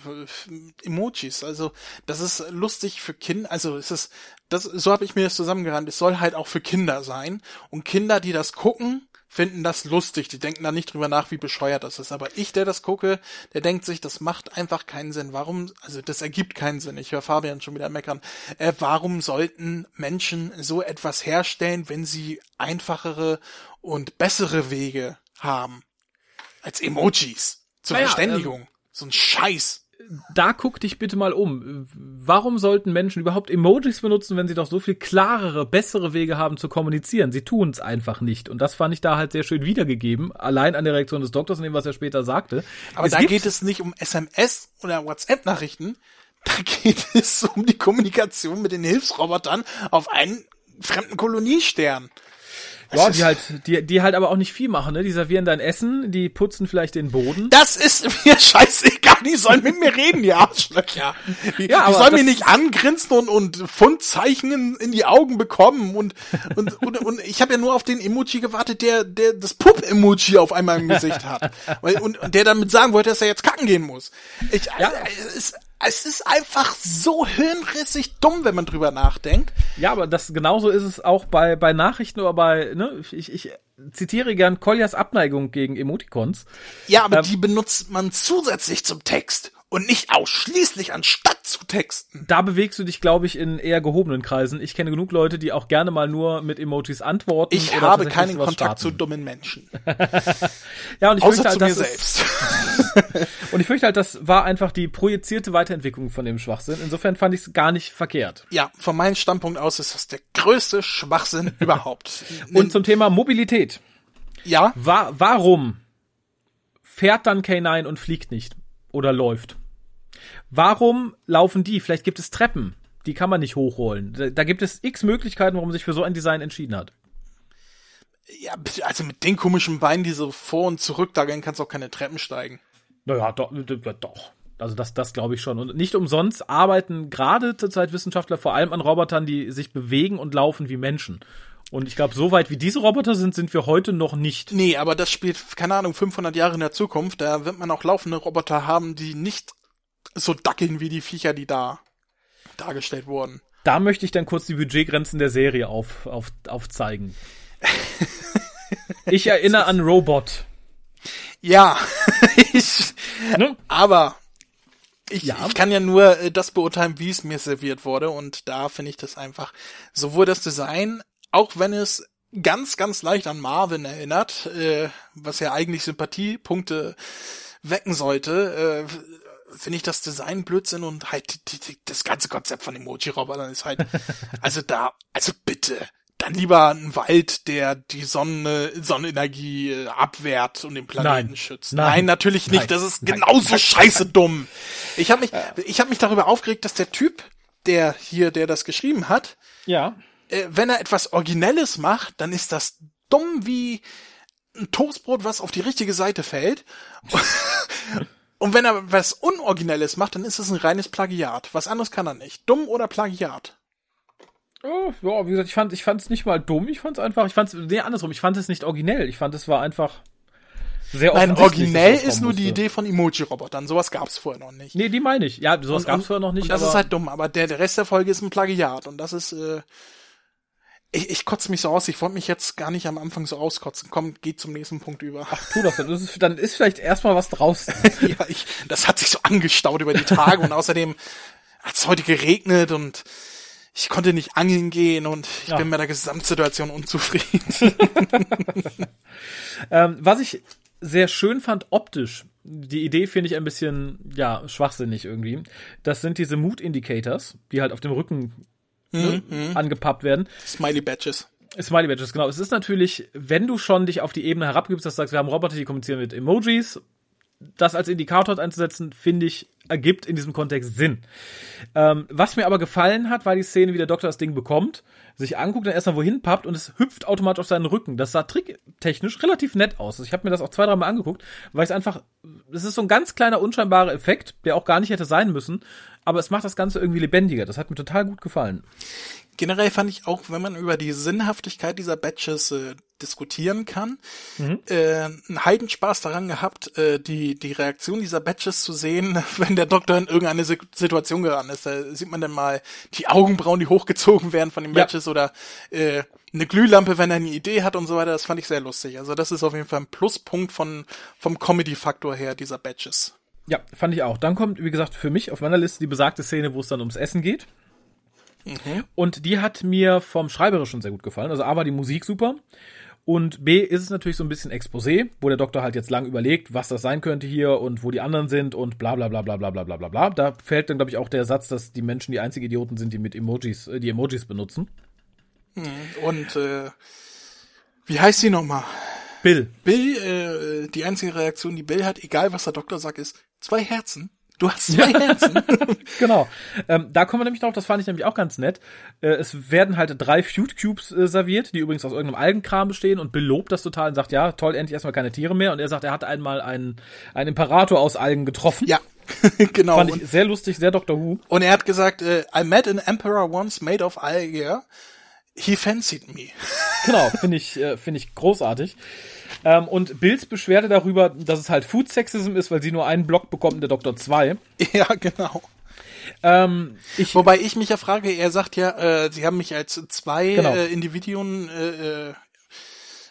Emojis. Also, das ist lustig für Kinder. Also, es ist, das, so habe ich mir das zusammengerannt. Es soll halt auch für Kinder sein. Und Kinder, die das gucken, finden das lustig. Die denken da nicht drüber nach, wie bescheuert das ist. Aber ich, der das gucke, der denkt sich, das macht einfach keinen Sinn. Warum, also das ergibt keinen Sinn. Ich höre Fabian schon wieder meckern. Äh, warum sollten Menschen so etwas herstellen, wenn sie einfachere und bessere Wege haben? Als Emojis. Zur Naja, Verständigung. so ein Scheiß. Da guck dich bitte mal um. Warum sollten Menschen überhaupt Emojis benutzen, wenn sie doch so viel klarere, bessere Wege haben zu kommunizieren? Sie tun es einfach nicht. Und das fand ich da halt sehr schön wiedergegeben, allein an der Reaktion des Doktors und dem, was er später sagte. Aber es da geht es nicht um SMS oder WhatsApp-Nachrichten. Da geht es um die Kommunikation mit den Hilfsrobotern auf einen fremden Koloniestern. Ja, die halt, die, die halt aber auch nicht viel machen, ne? Die servieren dein Essen, die putzen vielleicht den Boden. Das ist mir scheißegal, die sollen mit mir reden, die Arschlöcher. Die, Ja, die aber sollen mir nicht angrinsen und, und Fundzeichen in, in die Augen bekommen. Und, und, und, und ich habe ja nur auf den Emoji gewartet, der, der das Pup-Emoji auf einmal im Gesicht hat. Und, und der damit sagen wollte, dass er jetzt kacken gehen muss. Ich, Ja. es, ist, es ist einfach so hirnrissig dumm, wenn man drüber nachdenkt. Ja, aber das genauso ist es auch bei, bei Nachrichten oder bei, ne, ich, ich zitiere gern Koljas Abneigung gegen Emoticons. Ja, aber Ähm. die benutzt man zusätzlich zum Text und nicht ausschließlich anstatt zu texten. Da bewegst du dich, glaube ich, in eher gehobenen Kreisen. Ich kenne genug Leute, die auch gerne mal nur mit Emojis antworten. Ich habe keinen Kontakt zu starten. dummen Menschen. Ja, und ich Außer fürchte zu halt, mir das ist, selbst. und ich fürchte halt, das war einfach die projizierte Weiterentwicklung von dem Schwachsinn. Insofern fand ich es gar nicht verkehrt. Ja, von meinem Standpunkt aus ist das der größte Schwachsinn überhaupt. Und zum Thema Mobilität. ja, Wa warum fährt dann K9 und fliegt nicht? Oder läuft? Warum laufen die? Vielleicht gibt es Treppen. Die kann man nicht hochrollen. Da, da gibt es x Möglichkeiten, warum man sich für so ein Design entschieden hat. ja, also mit den komischen Beinen, die so vor und zurück da gehen, kannst du auch keine Treppen steigen. Naja, doch. doch. Also das, das glaube ich schon. Und nicht umsonst arbeiten gerade zurzeit Wissenschaftler vor allem an Robotern, die sich bewegen und laufen wie Menschen. Und ich glaube, so weit wie diese Roboter sind, sind wir heute noch nicht. Nee, aber das spielt, keine Ahnung, 500 Jahre in der Zukunft. Da wird man auch laufende Roboter haben, die nicht so dackeln wie die Viecher, die da dargestellt wurden. Da möchte ich dann kurz die Budgetgrenzen der Serie auf, auf, aufzeigen. Ich erinnere an Robot. Ja, ich, Ne? aber ich, Ja. ich kann ja nur äh, das beurteilen, wie es mir serviert wurde. Und da finde ich das einfach sowohl das Design, auch wenn es ganz, ganz leicht an Marvin erinnert, äh, was ja eigentlich Sympathiepunkte wecken sollte, äh, finde ich das Design Blödsinn und halt die, die, das ganze Konzept von Emoji-Robotern ist halt, also da, also bitte, dann lieber ein Wald, der die Sonne, Sonnenenergie äh, abwehrt und den Planeten Nein. schützt. Nein. Nein, natürlich nicht. Nein. Das ist Nein. genauso scheiße dumm. Ich habe mich, ich habe mich darüber aufgeregt, dass der Typ, der hier, der das geschrieben hat, Ja. äh, wenn er etwas Originelles macht, dann ist das dumm wie ein Toastbrot, was auf die richtige Seite fällt. Und wenn er was Unoriginelles macht, dann ist es ein reines Plagiat. Was anderes kann er nicht. Dumm oder Plagiat. Oh, ja, wie gesagt, ich fand, ich fand es nicht mal dumm. Ich fand es einfach, ich fand es, nee, andersrum. Ich fand es nicht originell. Ich fand es war einfach sehr Nein, originell ist nur die. Idee von Emoji-Robotern. Sowas gab's vorher noch nicht. Nee, die meine ich. Ja, sowas gab es vorher noch nicht. Und das ist halt dumm, aber der, der Rest der Folge ist ein Plagiat und das ist, äh, ich, ich kotze mich so aus, ich wollte mich jetzt gar nicht am Anfang so auskotzen. Komm, geht zum nächsten Punkt über. tu das, dann ist, dann ist vielleicht erstmal was draußen. ja, ich, das hat sich so angestaut über die Tage und außerdem hat es heute geregnet und ich konnte nicht angeln gehen und ich Ja. bin mit der Gesamtsituation unzufrieden. ähm, was ich sehr schön fand optisch, die Idee finde ich ein bisschen, ja, schwachsinnig irgendwie. Das sind diese Mood Indicators, die halt auf dem Rücken ne, angepappt werden. Smiley Badges. Smiley Badges, genau. Es ist natürlich, wenn du schon dich auf die Ebene herabgibst, dass du sagst, wir haben Roboter, die kommunizieren mit Emojis, das als Indikator einzusetzen, finde ich, ergibt in diesem Kontext Sinn. Ähm, was mir aber gefallen hat, war die Szene, wie der Doktor das Ding bekommt, sich anguckt, dann erstmal wohin pappt und es hüpft automatisch auf seinen Rücken. Das sah tricktechnisch relativ nett aus. Also ich habe mir das auch zwei, dreimal angeguckt, weil es einfach, es ist so ein ganz kleiner, unscheinbarer Effekt, der auch gar nicht hätte sein müssen, aber es macht das Ganze irgendwie lebendiger. Das hat mir total gut gefallen. Generell fand ich auch, wenn man über die Sinnhaftigkeit dieser Badges äh, diskutieren kann, äh, einen Heidenspaß daran gehabt, äh, die, die Reaktion dieser Badges zu sehen, wenn der Doktor in irgendeine Si- Situation geraten ist. Da sieht man dann mal die Augenbrauen, die hochgezogen werden von den Ja. Badges oder äh, eine Glühlampe, wenn er eine Idee hat und so weiter. Das fand ich sehr lustig. Also das ist auf jeden Fall ein Pluspunkt von, vom Comedy-Faktor her dieser Badges. Ja, fand ich auch. Dann kommt, wie gesagt, für mich auf meiner Liste die besagte Szene, wo es dann ums Essen geht. Und die hat mir vom Schreiberischen sehr gut gefallen. Also A war die Musik super. Und B ist es natürlich so ein bisschen Exposé, wo der Doktor halt jetzt lang überlegt, was das sein könnte hier und wo die anderen sind und bla bla bla bla bla bla bla bla bla. Da fällt dann, glaube ich, auch der Satz, dass die Menschen die einzigen Idioten sind, die mit Emojis, äh, die Emojis benutzen. Und äh, wie heißt sie nochmal? Bill. Bill, äh, die einzige Reaktion, die Bill hat, egal was der Doktor sagt, ist zwei Herzen. Du hast zwei Herzen. genau. Ähm, da kommen wir nämlich drauf, das fand ich nämlich auch ganz nett. Äh, es werden halt drei Food Cubes äh, serviert, die übrigens aus irgendeinem Algenkram bestehen und belobt das total und sagt, ja, toll, endlich erstmal keine Tiere mehr. Und er sagt, er hat einmal einen, einen Imperator aus Algen getroffen. ja, genau. Fand ich sehr lustig, sehr Doctor Who. und er hat gesagt, äh, I met an emperor once made of algae. He fancied me. Genau, finde ich, äh, finde ich großartig. Ähm, und Bills Beschwerde darüber, dass es halt Food Sexism ist, weil sie nur einen Block bekommt, der Doktor 2. ja, genau. Ähm, ich, Wobei ich mich ja frage, er sagt ja, äh, sie haben mich als zwei Genau. äh, Individuen äh, äh,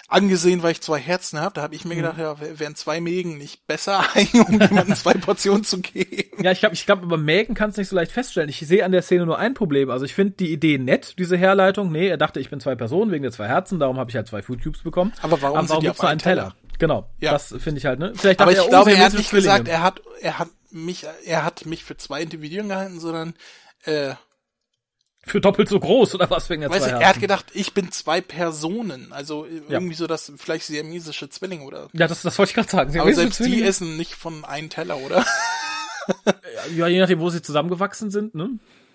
angesehen, weil ich zwei Herzen habe. Da habe ich mir gedacht, ja, wär- wären zwei Mägen nicht besser, um jemandem zwei Portionen zu geben. ja, ich glaube, ich glaube, aber Megan kann es nicht so leicht feststellen. Ich sehe an der Szene nur ein Problem. Also ich finde die Idee nett, diese Herleitung. Nee, er dachte, ich bin zwei Personen wegen der zwei Herzen, darum habe ich halt zwei Food Cubes bekommen. Aber warum sind die gibt's auf nur einem Teller? Genau, Ja. das finde ich halt, ne? Vielleicht Aber ich er, glaube, oh, er hat nicht gesagt, er hat, er hat mich, er hat mich für zwei Individuen gehalten, sondern äh, Für doppelt so groß oder was wegen der Weißt zwei du, er hat gedacht, ich bin zwei Personen. Also äh, irgendwie so das vielleicht siamesische Zwillinge oder. ja, das, das wollte ich gerade sagen. Aber selbst die Zwillinge? essen nicht von einem Teller, oder? Ja, je nachdem, wo sie zusammengewachsen sind, ne?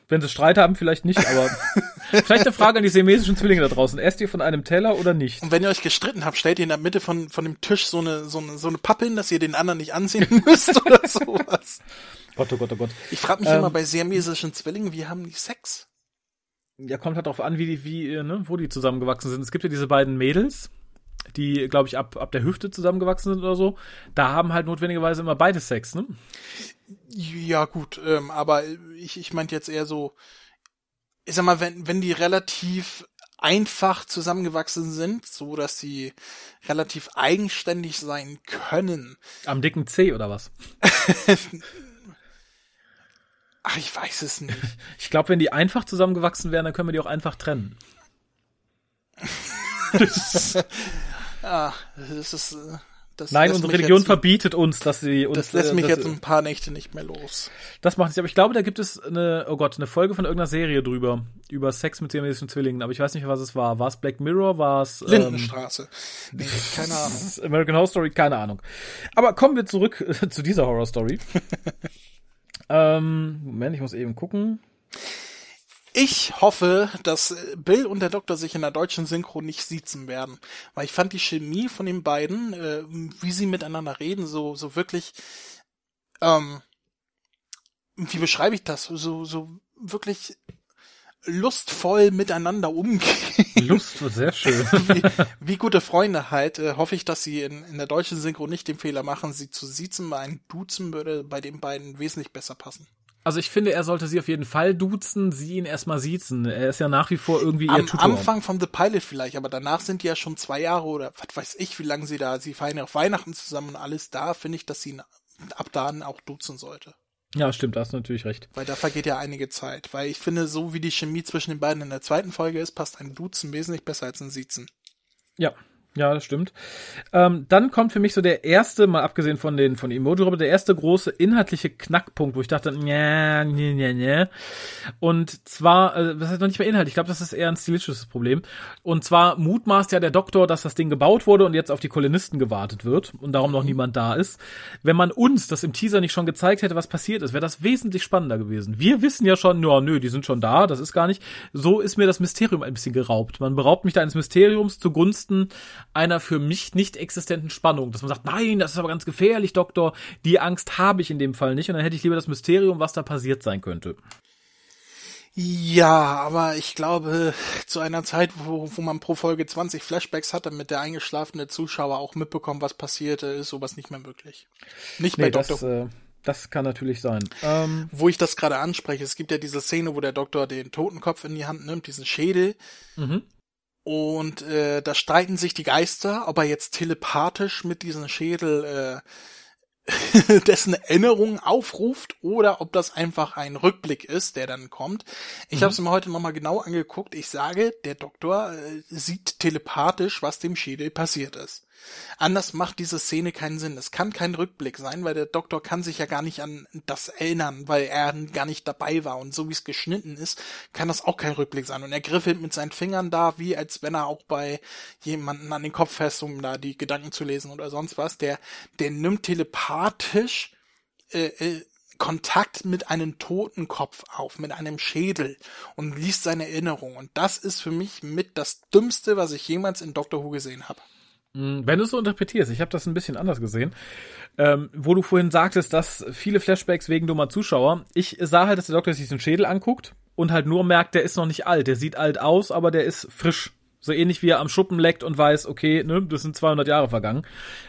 Wenn sie Streit haben, vielleicht nicht, aber vielleicht eine Frage an die siamesischen Zwillinge da draußen. Esst ihr von einem Teller oder nicht? Und wenn ihr euch gestritten habt, stellt ihr in der Mitte von, von dem Tisch so eine, so eine, so eine Pappe hin, dass ihr den anderen nicht ansehen müsst oder sowas. Gott, oh Gott, oh Gott. Ich frage mich Ähm. immer bei siamesischen Zwillingen, wie haben die Sex? Ja, kommt halt darauf an, wie die, wie, äh, ne, wo die zusammengewachsen sind. Es gibt ja diese beiden Mädels, die, glaube ich, ab, ab der Hüfte zusammengewachsen sind oder so. Da haben halt notwendigerweise immer beide Sex, ne? Ja, gut, ähm, aber ich, ich meinte jetzt eher so, ich sag mal, wenn, wenn die relativ einfach zusammengewachsen sind, so dass sie relativ eigenständig sein können. Am dicken C oder was? Ach, ich weiß es nicht. Ich glaube, wenn die einfach zusammengewachsen wären, dann können wir die auch einfach trennen. Ah, das ist, äh, das Nein, unsere Religion verbietet uns, dass sie uns. Das lässt äh, mich dass- jetzt ein paar Nächte nicht mehr los. Das macht nicht, aber ich glaube, da gibt es eine, oh Gott, eine Folge von irgendeiner Serie drüber, über Sex mit siamesischen Zwillingen, aber ich weiß nicht, was es war. War es Black Mirror? War es ähm, Lindenstraße. Nee, keine Ahnung. American Horror Story? Keine Ahnung. Aber kommen wir zurück äh, zu dieser Horror Story. Ähm, Moment, ich muss eben gucken. Ich hoffe, dass Bill und der Doktor sich in der deutschen Synchro nicht siezen werden. Weil ich fand die Chemie von den beiden, äh, wie sie miteinander reden, so, so wirklich, ähm, wie beschreibe ich das? So, so wirklich lustvoll miteinander umgehen. Lust sehr schön. wie, wie gute Freunde halt, äh, hoffe ich, dass sie in, in der deutschen Synchro nicht den Fehler machen, sie zu siezen, weil ein Duzen würde bei den beiden wesentlich besser passen. Also ich finde, er sollte sie auf jeden Fall duzen, sie ihn erstmal siezen. Er ist ja nach wie vor irgendwie ihr Am Tutor. Anfang von The Pilot vielleicht, aber danach sind die ja schon zwei Jahre oder was weiß ich, wie lange sie da, sie feiern ja auf Weihnachten zusammen und alles da, finde ich, dass sie ihn ab da auch duzen sollte. Ja, stimmt, da hast du natürlich recht. Weil da vergeht ja einige Zeit. Weil ich finde, so wie die Chemie zwischen den beiden in der zweiten Folge ist, passt ein Duzen wesentlich besser als ein Siezen. Ja, ja, das stimmt. Ähm, dann kommt für mich so der erste, mal abgesehen von den von emoji roboter der erste große inhaltliche Knackpunkt, wo ich dachte, ja, nee, nee, nee. Und zwar, äh, das heißt noch nicht mehr Inhalt, ich glaube, das ist eher ein stilistisches Problem. Und zwar mutmaßt ja der Doktor, dass das Ding gebaut wurde und jetzt auf die Kolonisten gewartet wird und darum noch niemand da ist. Wenn man uns das im Teaser nicht schon gezeigt hätte, was passiert ist, wäre das wesentlich spannender gewesen. Wir wissen ja schon, ja, nö, die sind schon da, das ist gar nicht. So ist mir das Mysterium ein bisschen geraubt. Man beraubt mich da eines Mysteriums zugunsten einer für mich nicht existenten Spannung, dass man sagt, nein, das ist aber ganz gefährlich, Doktor. Die Angst habe ich in dem Fall nicht und dann hätte ich lieber das Mysterium, was da passiert sein könnte. Ja, aber ich glaube, zu einer Zeit, wo, wo man pro Folge 20 Flashbacks hat, damit der eingeschlafene Zuschauer auch mitbekommt, was passierte, ist sowas nicht mehr möglich. Nicht bei Nee, Dr. das, äh, das kann natürlich sein. Ähm, wo ich das gerade anspreche, es gibt ja diese Szene, wo der Doktor den Totenkopf in die Hand nimmt, diesen Schädel. Mhm. Und äh, da streiten sich die Geister, ob er jetzt telepathisch mit diesem Schädel äh, dessen Erinnerung aufruft oder ob das einfach ein Rückblick ist, der dann kommt. Ich mhm. habe es mir heute nochmal genau angeguckt. Ich sage, der Doktor äh, sieht telepathisch, was dem Schädel passiert ist. Anders macht diese Szene keinen Sinn. Es kann kein Rückblick sein, weil der Doktor kann sich ja gar nicht an das erinnern, weil er gar nicht dabei war. Und so wie es geschnitten ist, kann das auch kein Rückblick sein. Und er griffelt mit seinen Fingern da, wie als wenn er auch bei jemanden an den Kopf fest, um da die Gedanken zu lesen oder sonst was. Der, der nimmt telepathisch äh, äh, Kontakt mit einem toten Kopf auf, mit einem Schädel und liest seine Erinnerung. Und das ist für mich mit das Dümmste, was ich jemals in Doctor Who gesehen habe. Hm, wenn du es so interpretierst, ich habe das ein bisschen anders gesehen, ähm, wo du vorhin sagtest, dass viele Flashbacks wegen dummer Zuschauer. Ich sah halt, dass der Doktor sich den Schädel anguckt und halt nur merkt, der ist noch nicht alt. Der sieht alt aus, aber der ist frisch. So ähnlich wie er am Schuppen leckt und weiß, okay, ne, das sind 200 Jahre vergangen.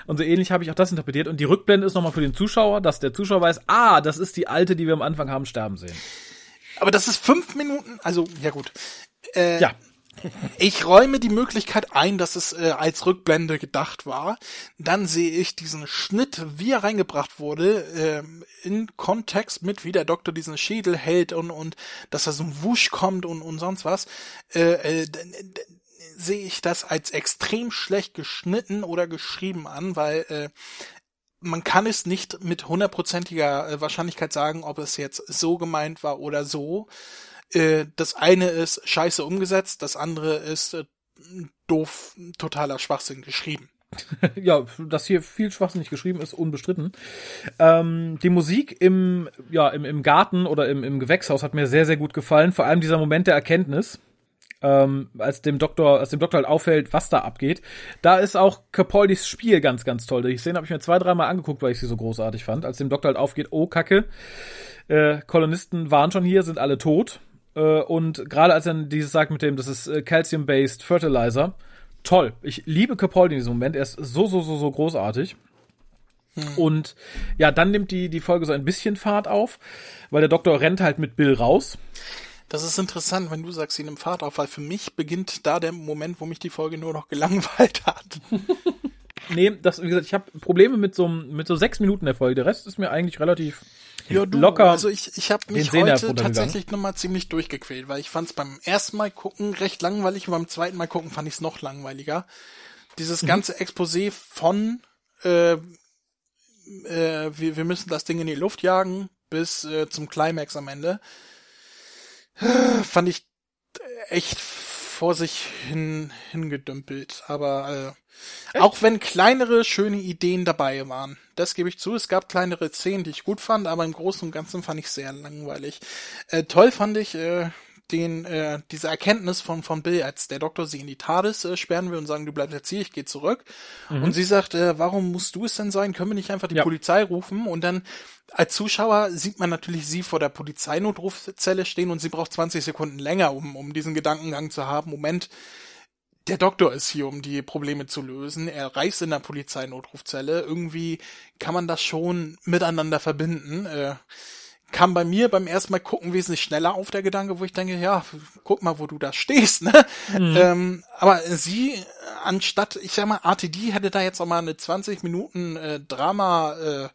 Und so ähnlich habe ich auch das interpretiert. Und die Rückblende ist nochmal für den Zuschauer, dass der Zuschauer weiß, ah, das ist die alte, die wir am Anfang haben sterben sehen. Aber das ist fünf Minuten, also, ja gut. Äh, ja. Ich räume die Möglichkeit ein, dass es äh, als Rückblende gedacht war. Dann sehe ich diesen Schnitt, wie er reingebracht wurde, äh, in Kontext mit, wie der Doktor diesen Schädel hält und, und dass da so ein Wusch kommt und, und sonst was. Äh, äh, sehe ich das als extrem schlecht geschnitten oder geschrieben an, weil äh, man kann es nicht mit hundertprozentiger äh, Wahrscheinlichkeit sagen, ob es jetzt so gemeint war oder so. Äh, das eine ist scheiße umgesetzt, das andere ist äh, doof, totaler Schwachsinn geschrieben. ja, dass hier viel schwachsinnig geschrieben ist, unbestritten. Ähm, die Musik im, ja, im, im Garten oder im, im Gewächshaus hat mir sehr, sehr gut gefallen. Vor allem dieser Moment der Erkenntnis, ähm, als dem Doktor, als dem Doktor halt auffällt, was da abgeht. Da ist auch Capoldis Spiel ganz, ganz toll. Die Szene habe ich mir zwei, dreimal angeguckt, weil ich sie so großartig fand. Als dem Doktor halt aufgeht, oh Kacke, äh, Kolonisten waren schon hier, sind alle tot. Äh, und gerade als er dieses sagt mit dem, das ist äh, Calcium-based Fertilizer, toll. Ich liebe Capaldi in diesem Moment. Er ist so, so, so, so großartig. Hm. Und ja, dann nimmt die, die Folge so ein bisschen Fahrt auf, weil der Doktor rennt halt mit Bill raus. Das ist interessant, wenn du sagst, sie nimmt Fahrt auf, weil für mich beginnt da der Moment, wo mich die Folge nur noch gelangweilt hat. nee, das, wie gesagt, ich habe Probleme mit so, mit so sechs Minuten der Folge. Der Rest ist mir eigentlich relativ ja, du, locker. Also ich, ich habe mich heute tatsächlich nochmal ziemlich durchgequält, weil ich fand es beim ersten Mal gucken recht langweilig und beim zweiten Mal gucken fand ich es noch langweiliger. Dieses mhm. ganze Exposé von äh, äh, wir, wir müssen das Ding in die Luft jagen bis äh, zum Climax am Ende fand ich echt vor sich hin hingedümpelt. Aber äh, auch wenn kleinere, schöne Ideen dabei waren. Das gebe ich zu. Es gab kleinere Szenen, die ich gut fand, aber im Großen und Ganzen fand ich sehr langweilig. Äh, toll fand ich äh, den, äh, diese Erkenntnis von, von Bill, als der Doktor sie in die TARDIS äh, sperren will und sagen, du bleibst jetzt hier, ich gehe zurück. Mhm. Und sie sagt, äh, warum musst du es denn sein? Können wir nicht einfach die ja. Polizei rufen? Und dann als Zuschauer sieht man natürlich sie vor der Polizeinotrufzelle stehen und sie braucht 20 Sekunden länger, um, um diesen Gedankengang zu haben. Moment, der Doktor ist hier, um die Probleme zu lösen. Er reist in der Polizeinotrufzelle. Irgendwie kann man das schon miteinander verbinden. Äh, kam bei mir beim ersten Mal gucken wesentlich schneller auf der Gedanke, wo ich denke, ja, guck mal, wo du da stehst, ne? Mhm. Ähm, aber sie, anstatt, ich sag mal, RTD hätte da jetzt auch mal eine 20 Minuten äh, Drama äh,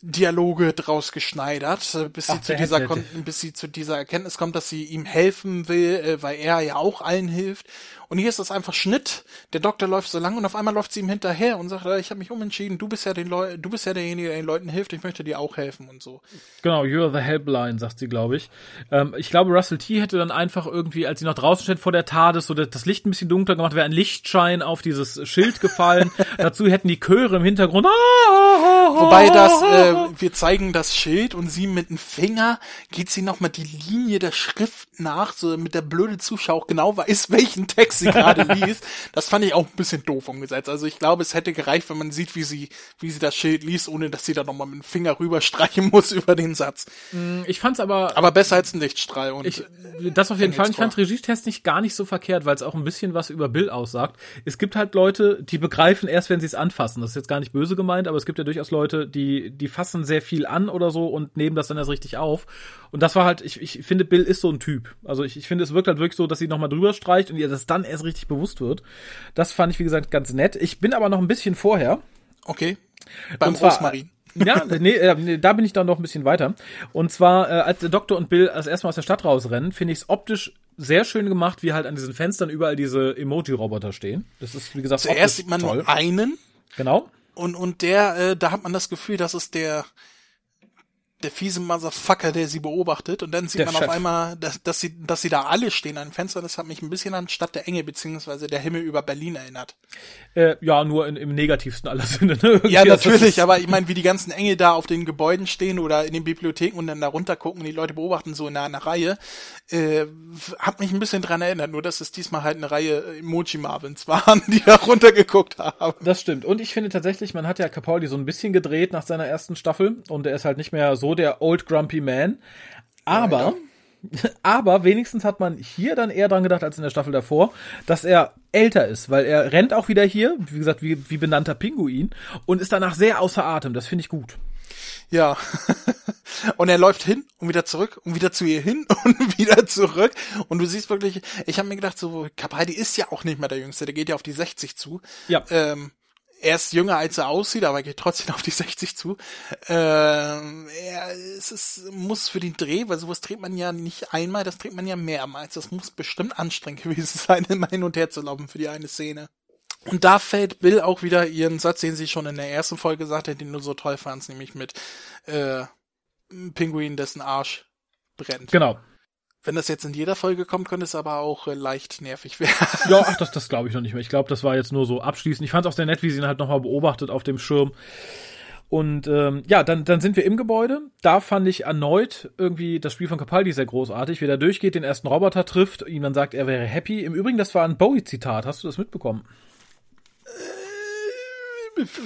Dialoge draus geschneidert, äh, bis Ach, sie zu dieser bis sie zu dieser Erkenntnis kommt, dass sie ihm helfen will, äh, weil er ja auch allen hilft und hier ist das einfach Schnitt. Der Doktor läuft so lang und auf einmal läuft sie ihm hinterher und sagt, äh, ich habe mich umentschieden, du bist ja den Leu du bist ja derjenige, der den Leuten hilft, ich möchte dir auch helfen und so. Genau, you're the helpline, sagt sie, glaube ich. Ähm, ich glaube, Russell T hätte dann einfach irgendwie, als sie noch draußen steht vor der TARDIS, so das Licht ein bisschen dunkler gemacht, wäre ein Lichtschein auf dieses Schild gefallen. Dazu hätten die Chöre im Hintergrund. Wobei das, äh, wir zeigen das Schild und sie mit dem Finger geht sie noch mal die Linie der Schrift nach, so mit der blöde Zuschauer genau weiß, welchen Text sie gerade liest. Das fand ich auch ein bisschen doof umgesetzt. Also ich glaube, es hätte gereicht, wenn man sieht, wie sie, wie sie das Schild liest, ohne dass sie da nochmal mit dem Finger rüberstreichen muss über den Satz. Mm, ich fand's aber. Aber besser als ein Lichtstrahl und. Ich, das auf jeden Fall. Ich fand Regietest nicht gar nicht so verkehrt, weil es auch ein bisschen was über Bill aussagt. Es gibt halt Leute, die begreifen erst, wenn sie es anfassen. Das ist jetzt gar nicht böse gemeint, aber es gibt ja durchaus Leute, die, die fassen sehr viel an oder so und nehmen das dann erst richtig auf. Und das war halt, ich, ich finde, Bill ist so ein Typ. Also ich, ich finde, es wirkt halt wirklich so, dass sie nochmal drüber streicht und ihr das dann erst richtig bewusst wird. Das fand ich, wie gesagt, ganz nett. Ich bin aber noch ein bisschen vorher. Okay. Beim zwar, Rosmarin. Ja, nee, äh, nee, da bin ich dann noch ein bisschen weiter. Und zwar, äh, als der Doktor und Bill als erstmal aus der Stadt rausrennen, finde ich es optisch sehr schön gemacht, wie halt an diesen Fenstern überall diese Emoji-Roboter stehen. Das ist, wie gesagt, Zuerst sieht man toll. nur einen. Genau. Und, und der, äh, da hat man das Gefühl, das ist der, der fiese Motherfucker, der sie beobachtet. Und dann sieht der man Chef. auf einmal, dass, dass, sie, dass sie da alle stehen an den Fenstern. Das hat mich ein bisschen an Stadt der Enge beziehungsweise der Himmel über Berlin erinnert. Äh, ja, nur in, im negativsten aller Sinne. Ne? Ja, natürlich, aber ich meine, wie die ganzen Engel da auf den Gebäuden stehen oder in den Bibliotheken und dann da runter gucken und die Leute beobachten so in einer Reihe, äh, hat mich ein bisschen dran erinnert. Nur, dass es diesmal halt eine Reihe Emoji-Marvins waren, die da runtergeguckt haben. Das stimmt. Und ich finde tatsächlich, man hat ja Capaldi so ein bisschen gedreht nach seiner ersten Staffel und er ist halt nicht mehr so so der Old Grumpy Man. Aber, ja. aber wenigstens hat man hier dann eher dran gedacht als in der Staffel davor, dass er älter ist, weil er rennt auch wieder hier, wie gesagt, wie, wie benannter Pinguin und ist danach sehr außer Atem. Das finde ich gut. Ja. und er läuft hin und wieder zurück und wieder zu ihr hin und wieder zurück. Und du siehst wirklich, ich habe mir gedacht, so, Capaldi ist ja auch nicht mehr der Jüngste, der geht ja auf die 60 zu. Ja. Ähm, er ist jünger als er aussieht, aber er geht trotzdem auf die 60 zu. Ähm, er, es ist, muss für den Dreh, weil sowas dreht man ja nicht einmal, das dreht man ja mehrmals. Das muss bestimmt anstrengend gewesen sein, immer hin und her zu laufen für die eine Szene. Und da fällt Bill auch wieder ihren Satz, den sie schon in der ersten Folge gesagt hat, den du so toll fandst, nämlich mit äh, Pinguin, dessen Arsch brennt. Genau. Wenn das jetzt in jeder Folge kommt, könnte es aber auch äh, leicht nervig werden. Ja, ach, das, das glaube ich noch nicht mehr. Ich glaube, das war jetzt nur so abschließend. Ich fand es auch sehr nett, wie sie ihn halt nochmal beobachtet auf dem Schirm. Und ähm, ja, dann, dann sind wir im Gebäude. Da fand ich erneut irgendwie das Spiel von Capaldi sehr großartig, wie er durchgeht, den ersten Roboter trifft, ihm dann sagt, er wäre happy. Im Übrigen, das war ein Bowie-Zitat. Hast du das mitbekommen?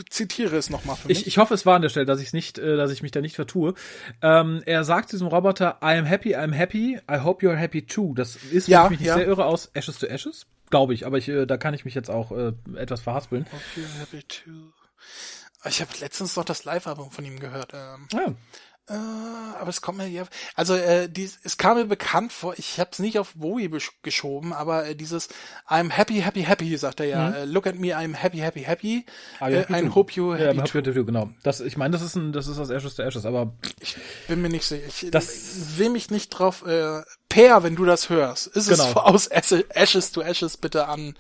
Zitiere es nochmal für mich. Ich, ich hoffe, es war an der Stelle, dass ich nicht, äh, dass ich mich da nicht vertue. Ähm, er sagt zu diesem Roboter, I am happy, I am happy, I hope you're happy too. Das ist, wenn ja, ich mich nicht ja. sehr irre, aus Ashes to Ashes. Glaube ich, aber ich, äh, da kann ich mich jetzt auch äh, etwas verhaspeln. Hope you're happy too. Ich habe letztens noch das Live-Album von ihm gehört. Ähm, ja. Äh, aber es kommt mir ja, also äh, dies, es kam mir bekannt vor. Ich habe es nicht auf Bowie geschoben, aber äh, dieses I'm happy, happy, happy sagt er ja. Mhm. Äh, look at me, I'm happy, happy, happy. Ah, ja, äh, I hope you happy, ja, happy too. Genau. Das, ich meine, das ist ein, das ist das Ashes to Ashes, aber ich bin mir nicht sicher. Ich das will mich nicht drauf. Äh, Per, wenn du das hörst, ist genau. es aus Ashes to Ashes bitte an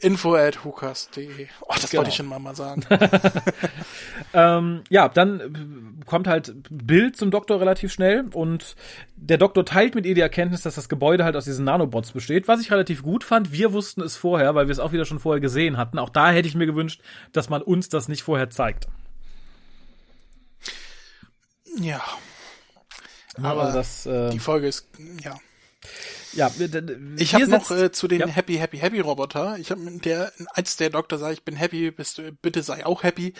info at hookers.de. Oh, das genau. wollte ich schon mal, mal sagen. ähm, ja, dann kommt halt Bill zum Doktor relativ schnell und der Doktor teilt mit ihr die Erkenntnis, dass das Gebäude halt aus diesen Nanobots besteht, was ich relativ gut fand. Wir wussten es vorher, weil wir es auch wieder schon vorher gesehen hatten. Auch da hätte ich mir gewünscht, dass man uns das nicht vorher zeigt. Ja. Aber also das, äh, die Folge ist, ja. Ja, ich habe noch äh, zu den ja. Happy Happy Happy Roboter. Ich habe der als der Doktor sagt, ich bin happy, bist du bitte sei auch happy,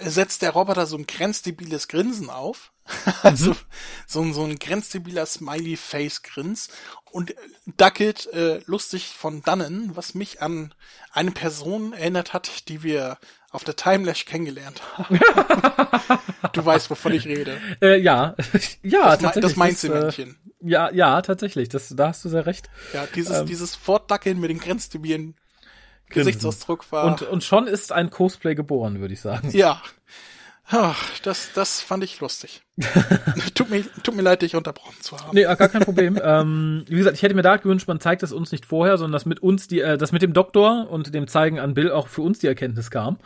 setzt der Roboter so ein grenzdebiles Grinsen auf. also mhm. so, so ein grenzdebiler Smiley Face Grins und dackelt äh, lustig von dannen, was mich an eine Person erinnert hat, die wir auf der Timelash kennengelernt haben. du weißt, wovon ich rede. Äh, ja, ja, das, tatsächlich. Das Mainzelmännchen. Äh, ja, ja, tatsächlich. Das, da hast du sehr recht. Ja, dieses, ähm, dieses Fortdackeln mit den grenzdebilen Gesichtsausdruck war. Und, und schon ist ein Cosplay geboren, würde ich sagen. Ja. Ach, das, das fand ich lustig. tut, mir, tut mir leid, dich unterbrochen zu haben. Nee, gar kein Problem. ähm, wie gesagt, ich hätte mir da gewünscht, man zeigt es uns nicht vorher, sondern dass mit uns die, äh, dass mit dem Doktor und dem Zeigen an Bill auch für uns die Erkenntnis kam.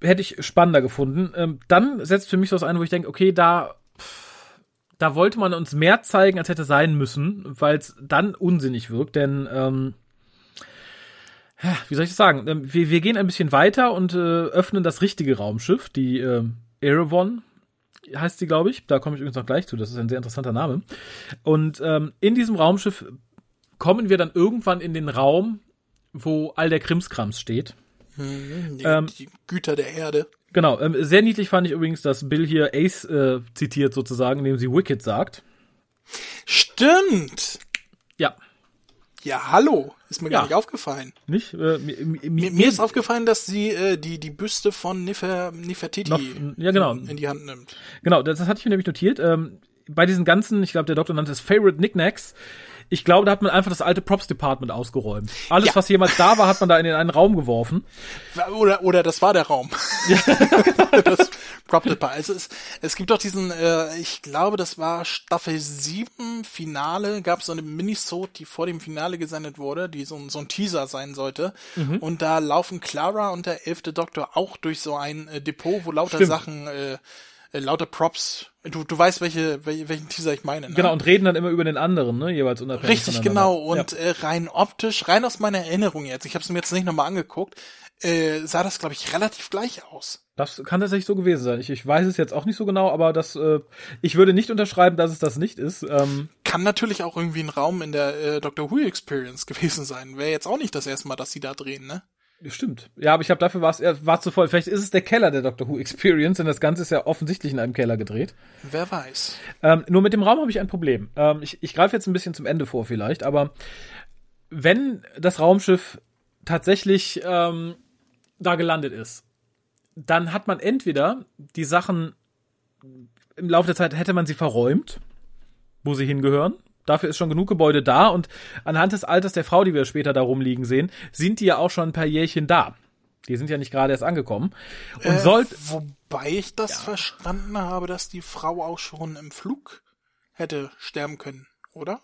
Hätte ich spannender gefunden. Ähm, dann setzt für mich so was ein, wo ich denke, okay, da da wollte man uns mehr zeigen, als hätte sein müssen, weil es dann unsinnig wirkt, denn ähm, wie soll ich das sagen? Ähm, wir, wir gehen ein bisschen weiter und äh, öffnen das richtige Raumschiff, die äh, Erebon heißt sie, glaube ich. Da komme ich übrigens noch gleich zu. Das ist ein sehr interessanter Name. Und ähm, in diesem Raumschiff kommen wir dann irgendwann in den Raum, wo all der Krimskrams steht. Hm, die, ähm, die Güter der Erde. Genau, ähm, sehr niedlich fand ich übrigens, dass Bill hier Ace äh, zitiert sozusagen, indem sie Wicked sagt. Stimmt. Ja. Ja, hallo. Ist mir ja. gar nicht aufgefallen. Nicht? Äh, mir, mir, mir, ist aufgefallen, dass sie äh, die, die Büste von Nefer, Nefertiti Noch, ja, genau. in, in, die Hand nimmt. Genau, das, das hatte ich mir nämlich notiert. Ähm, bei diesen ganzen, ich glaube, der Doktor nannte es Favorite Knickknacks, ich glaube, da hat man einfach das alte Props Department ausgeräumt. Alles, ja. was jemals da war, hat man da in den einen Raum geworfen. Oder, oder das war der Raum. Ja. das Part. Also es, es gibt doch diesen, äh, ich glaube, das war Staffel 7 Finale, gab es so eine Minisode, die vor dem Finale gesendet wurde, die so, so ein Teaser sein sollte. Mhm. Und da laufen Clara und der elfte Doktor auch durch so ein äh, Depot, wo lauter Stimmt. Sachen, äh, äh, lauter Props, du, du weißt, welche, welche, welchen Teaser ich meine. Ne? Genau, und reden dann immer über den anderen, ne? Jeweils unabhängig Richtig, genau. Und äh, rein optisch, rein aus meiner Erinnerung jetzt, ich habe es mir jetzt nicht nochmal angeguckt, äh, sah das, glaube ich, relativ gleich aus. Das kann tatsächlich so gewesen sein. Ich, ich weiß es jetzt auch nicht so genau, aber das, äh, ich würde nicht unterschreiben, dass es das nicht ist. Ähm, Kann natürlich auch irgendwie ein Raum in der äh, Doctor Who Experience gewesen sein. Wäre jetzt auch nicht das erste Mal, dass sie da drehen, ne? Stimmt. Ja, aber ich glaube, dafür war es war zu voll. Vielleicht ist es der Keller der Doctor Who Experience, denn das Ganze ist ja offensichtlich in einem Keller gedreht. Wer weiß. Ähm, nur mit dem Raum habe ich ein Problem. Ähm, ich ich greife jetzt ein bisschen zum Ende vor vielleicht, aber wenn das Raumschiff tatsächlich ähm, da gelandet ist, dann hat man entweder die Sachen im Laufe der Zeit hätte man sie verräumt, wo sie hingehören. Dafür ist schon genug Gebäude da und anhand des Alters der Frau, die wir später da rumliegen sehen, sind die ja auch schon ein paar Jährchen da. Die sind ja nicht gerade erst angekommen. Und Äh, sollte wobei ich das verstanden habe, dass die Frau auch schon im Flug hätte sterben können, oder?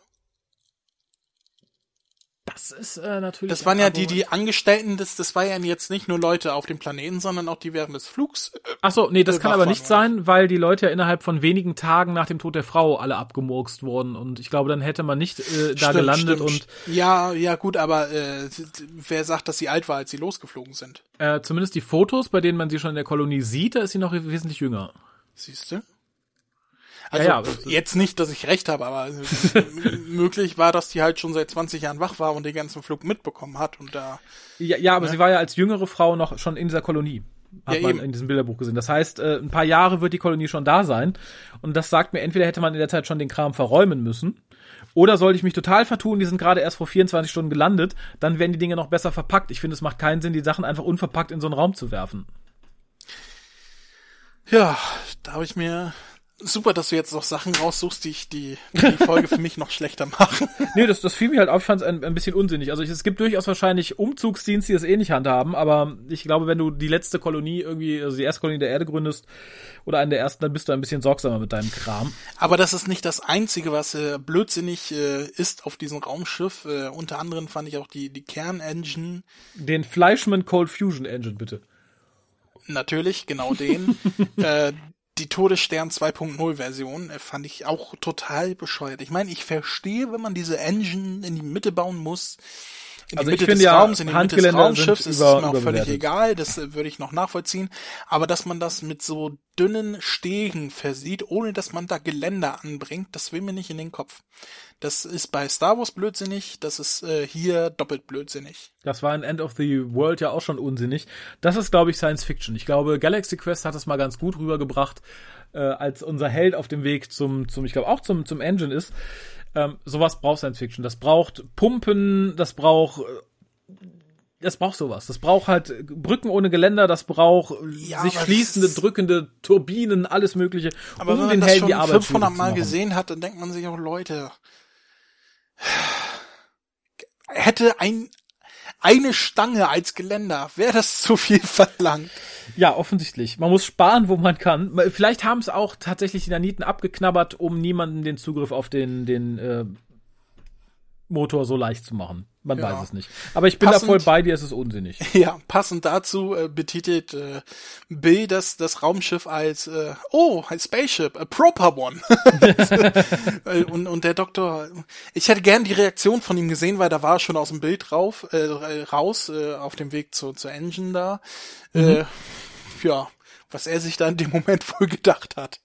Das ist äh, natürlich Das waren ja die, Argument. die Angestellten, das, das war ja jetzt nicht nur Leute auf dem Planeten, sondern auch die während des Flugs. Äh, Ach so, nee, das kann aber nicht sein, weil die Leute ja innerhalb von wenigen Tagen nach dem Tod der Frau alle abgemurkst wurden und ich glaube, dann hätte man nicht äh, da stimmt, gelandet stimmt. und Ja, ja, gut, aber äh, wer sagt, dass sie alt war, als sie losgeflogen sind? äh, zumindest die Fotos, bei denen man sie schon in der Kolonie sieht, da ist sie noch wesentlich jünger. Siehst du? Also ja, aber- jetzt nicht, dass ich recht habe, aber m- möglich war, dass die halt schon seit 20 Jahren wach war und den ganzen Flug mitbekommen hat und da Ja, ja aber sie war ja als jüngere Frau noch schon in dieser Kolonie. Hat Ja, man eben. in diesem Bilderbuch gesehen. Das heißt, äh, ein paar Jahre wird die Kolonie schon da sein. Und das sagt mir, entweder hätte man in der Zeit schon den Kram verräumen müssen, oder sollte ich mich total vertun, die sind gerade erst vor 24 Stunden gelandet, dann werden die Dinge noch besser verpackt. Ich finde, es macht keinen Sinn, die Sachen einfach unverpackt in so einen Raum zu werfen. ja, da habe ich mir super, dass du jetzt noch Sachen raussuchst, die ich die, die, Folge für mich noch schlechter machen. Nee, das, das fiel mir halt auf, ich fand es ein, ein bisschen unsinnig. Also ich, es gibt durchaus wahrscheinlich Umzugsdienste, die das eh nicht handhaben, aber ich glaube, wenn du die letzte Kolonie irgendwie, also die erste Kolonie der Erde gründest oder einen der ersten, dann bist du ein bisschen sorgsamer mit deinem Kram. Aber das ist nicht das Einzige, was äh, blödsinnig äh, ist auf diesem Raumschiff. Äh, unter anderem fand ich auch die, die Kernengine Den Fleischmann Cold Fusion Engine, bitte. Natürlich, genau den. äh, die Todesstern 2.0 Version äh, fand ich auch total bescheuert. Ich meine, ich verstehe, wenn man diese Engine in die Mitte bauen muss. In Also die ich Mitte finde des ja, Raums, in die Mitte des Raumschiffs ist über- es mir auch völlig egal, das äh, würde ich noch nachvollziehen. Aber dass man das mit so dünnen Stegen versieht, ohne dass man da Geländer anbringt, das will mir nicht in den Kopf. Das ist bei Star Wars blödsinnig, das ist äh, hier doppelt blödsinnig. Das war in End of the World ja auch schon unsinnig. Das ist, glaube ich, Science Fiction. Ich glaube, Galaxy Quest hat es mal ganz gut rübergebracht, äh, als unser Held auf dem Weg zum, zum ich glaube auch zum, zum Engine ist. Ähm, sowas braucht Science Fiction. Das braucht Pumpen, das braucht äh, das braucht sowas. Das braucht halt Brücken ohne Geländer, das braucht Ja, sich schließende, drückende Turbinen, alles mögliche, Aber um wenn man den das Helden schon die Arbeit 500 schwierig zu Mal gesehen hat, dann denkt man sich auch, Leute, hätte ein, eine Stange als Geländer, wäre das zu viel verlangt. Ja, offensichtlich. Man muss sparen, wo man kann. Vielleicht haben es auch tatsächlich die Naniten abgeknabbert, um niemanden den Zugriff auf den, den äh, Motor so leicht zu machen. Man Ja. weiß es nicht. Aber ich bin Passend- da voll bei dir, es ist unsinnig. Ja, passend dazu äh, betitelt äh, Bill das, das Raumschiff als, äh, oh, ein Spaceship, a proper one. Äh, und, und der Doktor, ich hätte gern die Reaktion von ihm gesehen, weil da war er schon aus dem Bild drauf, äh, raus, äh, auf dem Weg zur, zur Engine da. Äh, ja, was er sich da in dem Moment wohl gedacht hat.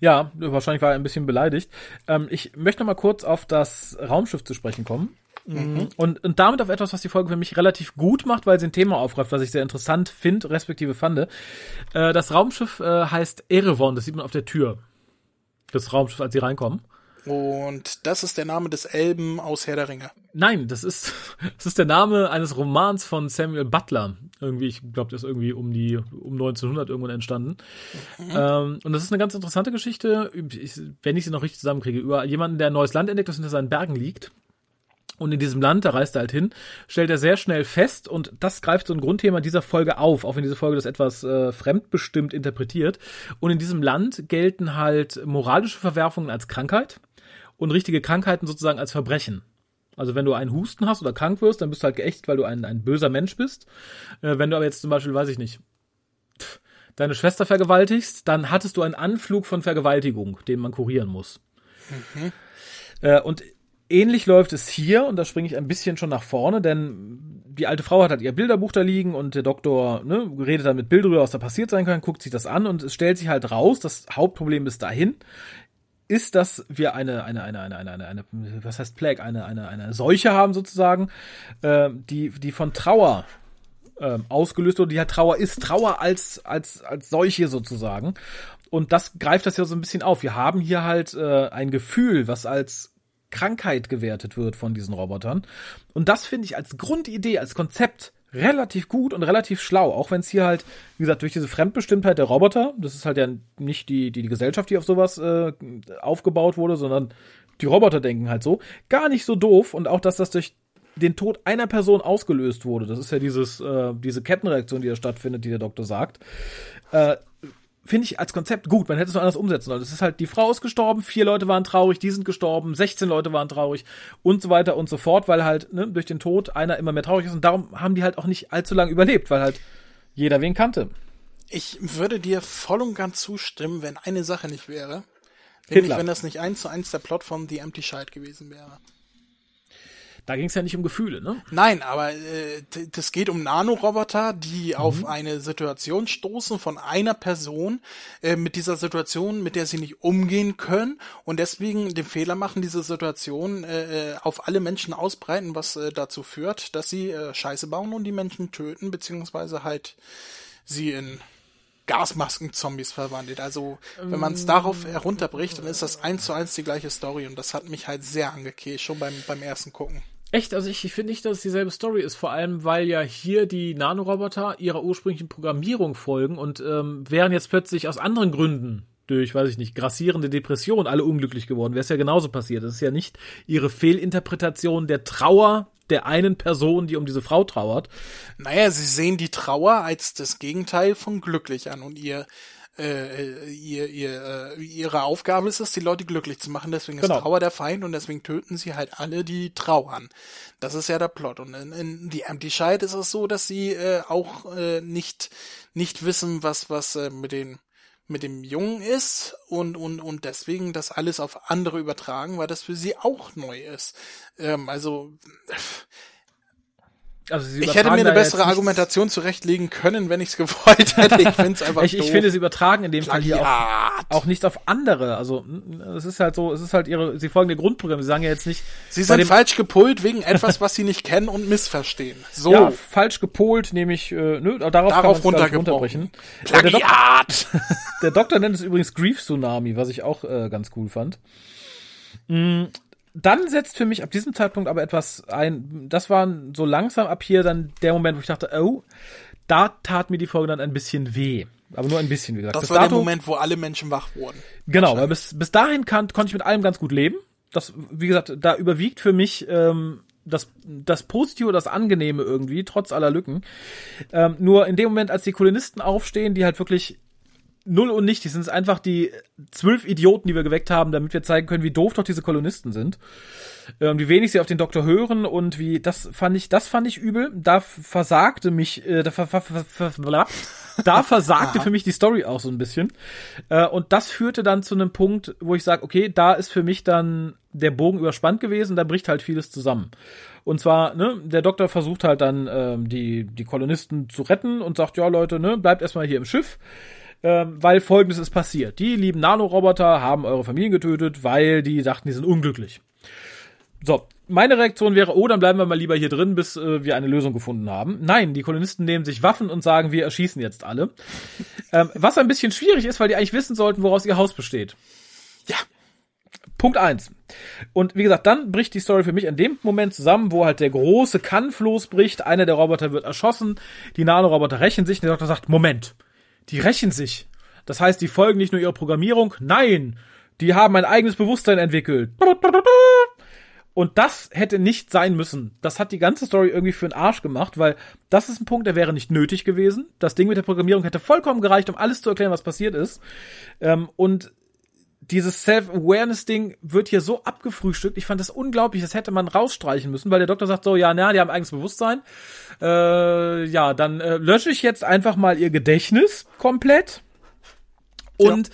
Ja, wahrscheinlich war er ein bisschen beleidigt. Ähm, ich möchte noch mal kurz auf das Raumschiff zu sprechen kommen. Und, und damit auf etwas, was die Folge für mich relativ gut macht, weil sie ein Thema aufgreift, was ich sehr interessant finde, respektive fand. Äh, das Raumschiff äh, heißt Erevon, das sieht man auf der Tür des Raumschiffs, als sie reinkommen. Und das ist der Name des Elben aus Herr der Ringe. Nein, das ist, das ist der Name eines Romans von Samuel Butler. Irgendwie, ich glaube, der ist irgendwie um die, um 1900 irgendwann entstanden. Ähm, und das ist eine ganz interessante Geschichte, ich, wenn ich sie noch richtig zusammenkriege, über jemanden, der ein neues Land entdeckt, das hinter seinen Bergen liegt. Und in diesem Land, da reist er halt hin, stellt er sehr schnell fest, und das greift so ein Grundthema dieser Folge auf, auch wenn diese Folge das etwas äh, fremdbestimmt interpretiert. Und in diesem Land gelten halt moralische Verwerfungen als Krankheit und richtige Krankheiten sozusagen als Verbrechen. Also wenn du einen Husten hast oder krank wirst, dann bist du halt geächtet, weil du ein, ein böser Mensch bist. Äh, wenn du aber jetzt zum Beispiel, weiß ich nicht, deine Schwester vergewaltigst, dann hattest du einen Anflug von Vergewaltigung, den man kurieren muss. Mhm. Äh, und ähnlich läuft es hier, und da springe ich ein bisschen schon nach vorne, denn die alte Frau hat halt ihr Bilderbuch da liegen und der Doktor ne, redet dann mit Bild drüber, was da passiert sein kann, guckt sich das an und es stellt sich halt raus, das Hauptproblem bis dahin ist, dass wir eine, eine, eine, eine, eine, eine, eine was heißt Plague, eine, eine, eine Seuche haben sozusagen, äh, die, die von Trauer äh, ausgelöst wurde, die halt Trauer ist, Trauer als, als, als solche sozusagen. Und das greift das ja so ein bisschen auf. Wir haben hier halt äh, ein Gefühl, was als Krankheit gewertet wird von diesen Robotern. Und das finde ich als Grundidee, als Konzept relativ gut und relativ schlau, auch wenn es hier halt, wie gesagt, durch diese Fremdbestimmtheit der Roboter, das ist halt ja nicht die, die, die Gesellschaft, die auf sowas äh, aufgebaut wurde, sondern die Roboter denken halt so, gar nicht so doof und auch, dass das durch den Tod einer Person ausgelöst wurde, das ist ja dieses, äh, diese Kettenreaktion, die da stattfindet, die der Doktor sagt, äh, finde ich als Konzept gut. Man hätte es nur anders umsetzen sollen. Es ist halt, die Frau ist gestorben, vier Leute waren traurig, die sind gestorben, 16 Leute waren traurig und so weiter und so fort, weil halt ne, durch den Tod einer immer mehr traurig ist und darum haben die halt auch nicht allzu lange überlebt, weil halt jeder wen kannte. Ich würde dir voll und ganz zustimmen, wenn eine Sache nicht wäre. Nämlich, Hitler. wenn das nicht eins zu eins der Plot von The Empty Shite gewesen wäre. Da ging es ja nicht um Gefühle, ne? Nein, aber äh, das geht um Nanoroboter, die mhm. auf eine Situation stoßen von einer Person äh, mit dieser Situation, mit der sie nicht umgehen können und deswegen den Fehler machen, diese Situation äh, äh, auf alle Menschen ausbreiten, was äh, dazu führt, dass sie äh, Scheiße bauen und die Menschen töten, beziehungsweise halt sie in Gasmasken-Zombies verwandelt. Also, wenn man es darauf herunterbricht, dann ist das eins zu eins die gleiche Story und das hat mich halt sehr angekäst, schon beim, beim ersten Gucken. Echt, also ich, ich finde nicht, dass es dieselbe Story ist, vor allem weil ja hier die Nanoroboter ihrer ursprünglichen Programmierung folgen und ähm, wären jetzt plötzlich aus anderen Gründen durch, weiß ich nicht, grassierende Depression alle unglücklich geworden. Wäre es ja genauso passiert. Das ist ja nicht ihre Fehlinterpretation der Trauer der einen Person, die um diese Frau trauert. Naja, sie sehen die Trauer als das Gegenteil von glücklich an und ihr äh, ihr, ihr, äh, ihre Aufgabe ist es, die Leute glücklich zu machen. Deswegen genau. ist Trauer der Feind und deswegen töten sie halt alle, die trauern. Das ist ja der Plot. Und in, in die Empty Shite ist es so, dass sie äh, auch äh, nicht nicht wissen, was was äh, mit den mit dem Jungen ist und, und, und deswegen das alles auf andere übertragen, weil das für sie auch neu ist. Ähm, also also ich hätte mir eine bessere Argumentation zurechtlegen können, wenn ich es gewollt hätte. Ich finde es einfach Ich, ich finde, sie übertragen in dem Fall hier auch, auch nicht auf andere. Also es ist halt so, es ist halt ihre, sie folgen dem Grundprogramm. Sie sagen ja jetzt nicht. Sie sind falsch gepolt wegen etwas, was sie nicht kennen und missverstehen. So. Ja, falsch gepolt, nämlich, äh, nö, darauf, darauf kann runterbrechen. Plagiat! Der Doktor, der Doktor nennt es übrigens Grief Tsunami, was ich auch äh, ganz cool fand. Mm, dann setzt für mich ab diesem Zeitpunkt aber etwas ein, das war so langsam ab hier dann der Moment, wo ich dachte, oh, da tat mir die Folge dann ein bisschen weh. Aber nur ein bisschen, wie gesagt. Das bis war dato, der Moment, wo alle Menschen wach wurden. Genau, weil bis, bis dahin kann, konnte ich mit allem ganz gut leben. Das, wie gesagt, da überwiegt für mich ähm, das, das Positive, das Angenehme irgendwie, trotz aller Lücken. Ähm, nur in dem Moment, als die Kolonisten aufstehen, die halt wirklich null und nicht. Die sind einfach die zwölf Idioten, die wir geweckt haben, damit wir zeigen können, wie doof doch diese Kolonisten sind. Ähm, wie wenig sie auf den Doktor hören und wie, das fand ich, das fand ich übel. Da versagte mich, äh, da, ver, ver, ver, da versagte für mich die Story auch so ein bisschen. Äh, und das führte dann zu einem Punkt, wo ich sage, okay, da ist für mich dann der Bogen überspannt gewesen, da bricht halt vieles zusammen. Und zwar, ne, der Doktor versucht halt dann ähm, die, die Kolonisten zu retten und sagt, ja Leute, ne, bleibt erstmal hier im Schiff ähm, weil folgendes ist passiert. Die lieben Nanoroboter haben eure Familien getötet, weil die dachten, die sind unglücklich. So, meine Reaktion wäre, oh, dann bleiben wir mal lieber hier drin, bis äh, wir eine Lösung gefunden haben. Nein, die Kolonisten nehmen sich Waffen und sagen, wir erschießen jetzt alle. ähm, was ein bisschen schwierig ist, weil die eigentlich wissen sollten, woraus ihr Haus besteht. Ja. Punkt eins. Und wie gesagt, dann bricht die Story für mich in dem Moment zusammen, wo halt der große Kampf losbricht. Einer der Roboter wird erschossen, die Nanoroboter rächen sich und der Doktor sagt, Moment, die rächen sich. Das heißt, die folgen nicht nur ihrer Programmierung, nein, die haben ein eigenes Bewusstsein entwickelt. Und das hätte nicht sein müssen. Das hat die ganze Story irgendwie für den Arsch gemacht, weil das ist ein Punkt, der wäre nicht nötig gewesen. Das Ding mit der Programmierung hätte vollkommen gereicht, um alles zu erklären, was passiert ist. Ähm, und dieses Self-Awareness-Ding wird hier so abgefrühstückt. Ich fand das unglaublich. Das hätte man rausstreichen müssen, weil der Doktor sagt so, ja, na, die haben eigenes Bewusstsein. Äh, ja, dann äh, lösche ich jetzt einfach mal ihr Gedächtnis komplett. Und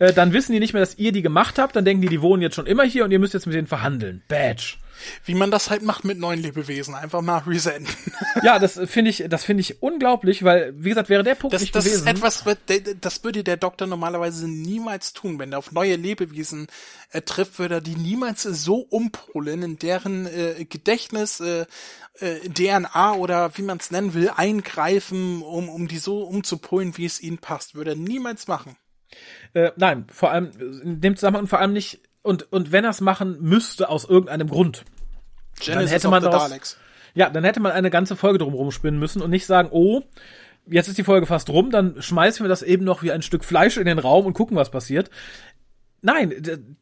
ja. äh, dann wissen die nicht mehr, dass ihr die gemacht habt. Dann denken die, die wohnen jetzt schon immer hier und ihr müsst jetzt mit denen verhandeln. Badge. Wie man das halt macht mit neuen Lebewesen, einfach mal resenden. ja, das finde ich, das finde ich unglaublich, weil, wie gesagt, wäre der Punkt das, nicht das gewesen. Das ist etwas, das würde der Doktor normalerweise niemals tun. Wenn er auf neue Lebewesen äh, trifft, würde er die niemals so umpolen, in deren äh, Gedächtnis, äh, äh, DNA oder wie man es nennen will, eingreifen, um, um die so umzupolen, wie es ihnen passt. Würde er niemals machen. Äh, nein, vor allem in dem Zusammenhang vor allem nicht und, und wenn er es machen müsste aus irgendeinem Grund, Genesis dann hätte man daraus, ja, dann hätte man eine ganze Folge drumherum spinnen müssen und nicht sagen, oh, jetzt ist die Folge fast rum, dann schmeißen wir das eben noch wie ein Stück Fleisch in den Raum und gucken, was passiert. Nein,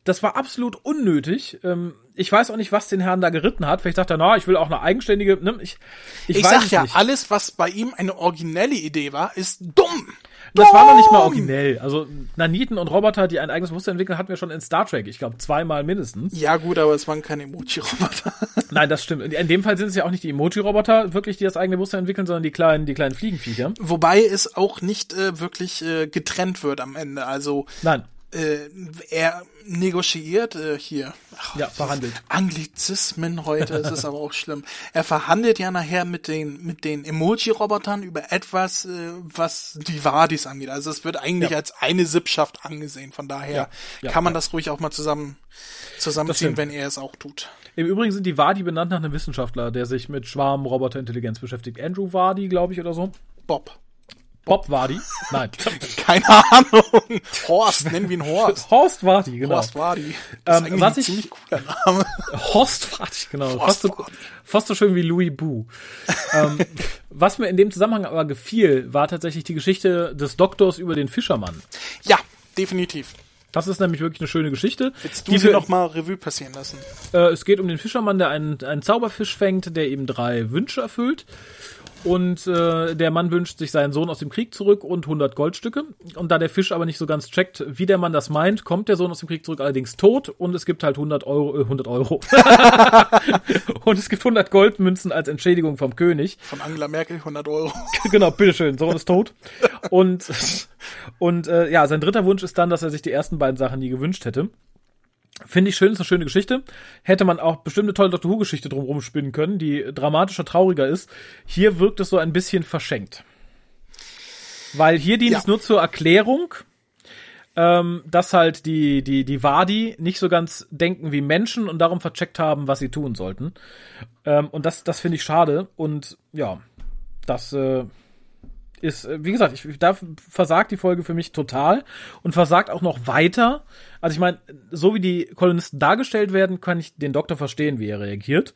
das war absolut unnötig. Ähm, ich weiß auch nicht, was den Herrn da geritten hat. Vielleicht sagt er, na, ich will auch eine eigenständige. Ne? Ich, ich, ich sag ja, nicht. alles, was bei ihm eine originelle Idee war, ist dumm. Das war noch nicht mal originell. Also Naniten und Roboter, die ein eigenes Bewusstsein entwickeln, hatten wir schon in Star Trek. Ich glaube zweimal mindestens. Ja gut, aber es waren keine Emoji-Roboter. Nein, das stimmt. In dem Fall sind es ja auch nicht die Emoji-Roboter wirklich, die das eigene Bewusstsein entwickeln, sondern die kleinen, die kleinen Fliegenviecher. Wobei es auch nicht äh, wirklich äh, getrennt wird am Ende. Also Nein äh, er negotiiert äh, hier. Ach, ja, verhandelt. Anglizismen heute, es ist aber auch schlimm. Er verhandelt ja nachher mit den mit den Emoji-Robotern über etwas, äh, was die Wadis angeht. Also es wird eigentlich ja. als eine Sippschaft angesehen. Von daher ja, ja, kann man das ruhig auch mal zusammen zusammenziehen, wenn er es auch tut. Im Übrigen sind die Wadi benannt nach einem Wissenschaftler, der sich mit Schwarm-Roboterintelligenz beschäftigt. Andrew Wadi, glaube ich, oder so. Bob. Bob Wadi? Nein. Keine Ahnung. Horst, nennen wir ihn Horst. Horst Wadi, genau. Horst Wadi. Das ähm, ist was ein ich, ziemlich cooler Name. Horst Wadi, genau. Horst fast, so, fast so schön wie Louis Boo. ähm, was mir in dem Zusammenhang aber gefiel, war tatsächlich die Geschichte des Doktors über den Fischermann. Ja, definitiv. Das ist nämlich wirklich eine schöne Geschichte. Willst du die sie noch mal Revue passieren lassen? Äh, es geht um den Fischermann, der einen, einen Zauberfisch fängt, der eben drei Wünsche erfüllt. Und äh, der Mann wünscht sich seinen Sohn aus dem Krieg zurück und 100 Goldstücke. Und da der Fisch aber nicht so ganz checkt, wie der Mann das meint, kommt der Sohn aus dem Krieg zurück allerdings tot und es gibt halt 100 Euro, äh, 100 Euro. und es gibt 100 Goldmünzen als Entschädigung vom König. Von Angela Merkel 100 Euro. genau, bitteschön, Sohn ist tot. Und, und äh, ja, sein dritter Wunsch ist dann, dass er sich die ersten beiden Sachen nie gewünscht hätte. Finde ich schön, ist eine schöne Geschichte. Hätte man auch bestimmt eine tolle Doctor Who-Geschichte drumherum spinnen können, die dramatischer, trauriger ist. Hier wirkt es so ein bisschen verschenkt. Weil hier dient ja. es nur zur Erklärung, ähm, dass halt die, die, die Wadi nicht so ganz denken wie Menschen und darum vercheckt haben, was sie tun sollten. Ähm, und das, das finde ich schade. Und ja, das, äh, ist, äh, wie gesagt, ich, da versagt die Folge für mich total und versagt auch noch weiter. Also ich meine, so wie die Kolonisten dargestellt werden, kann ich den Doktor verstehen, wie er reagiert.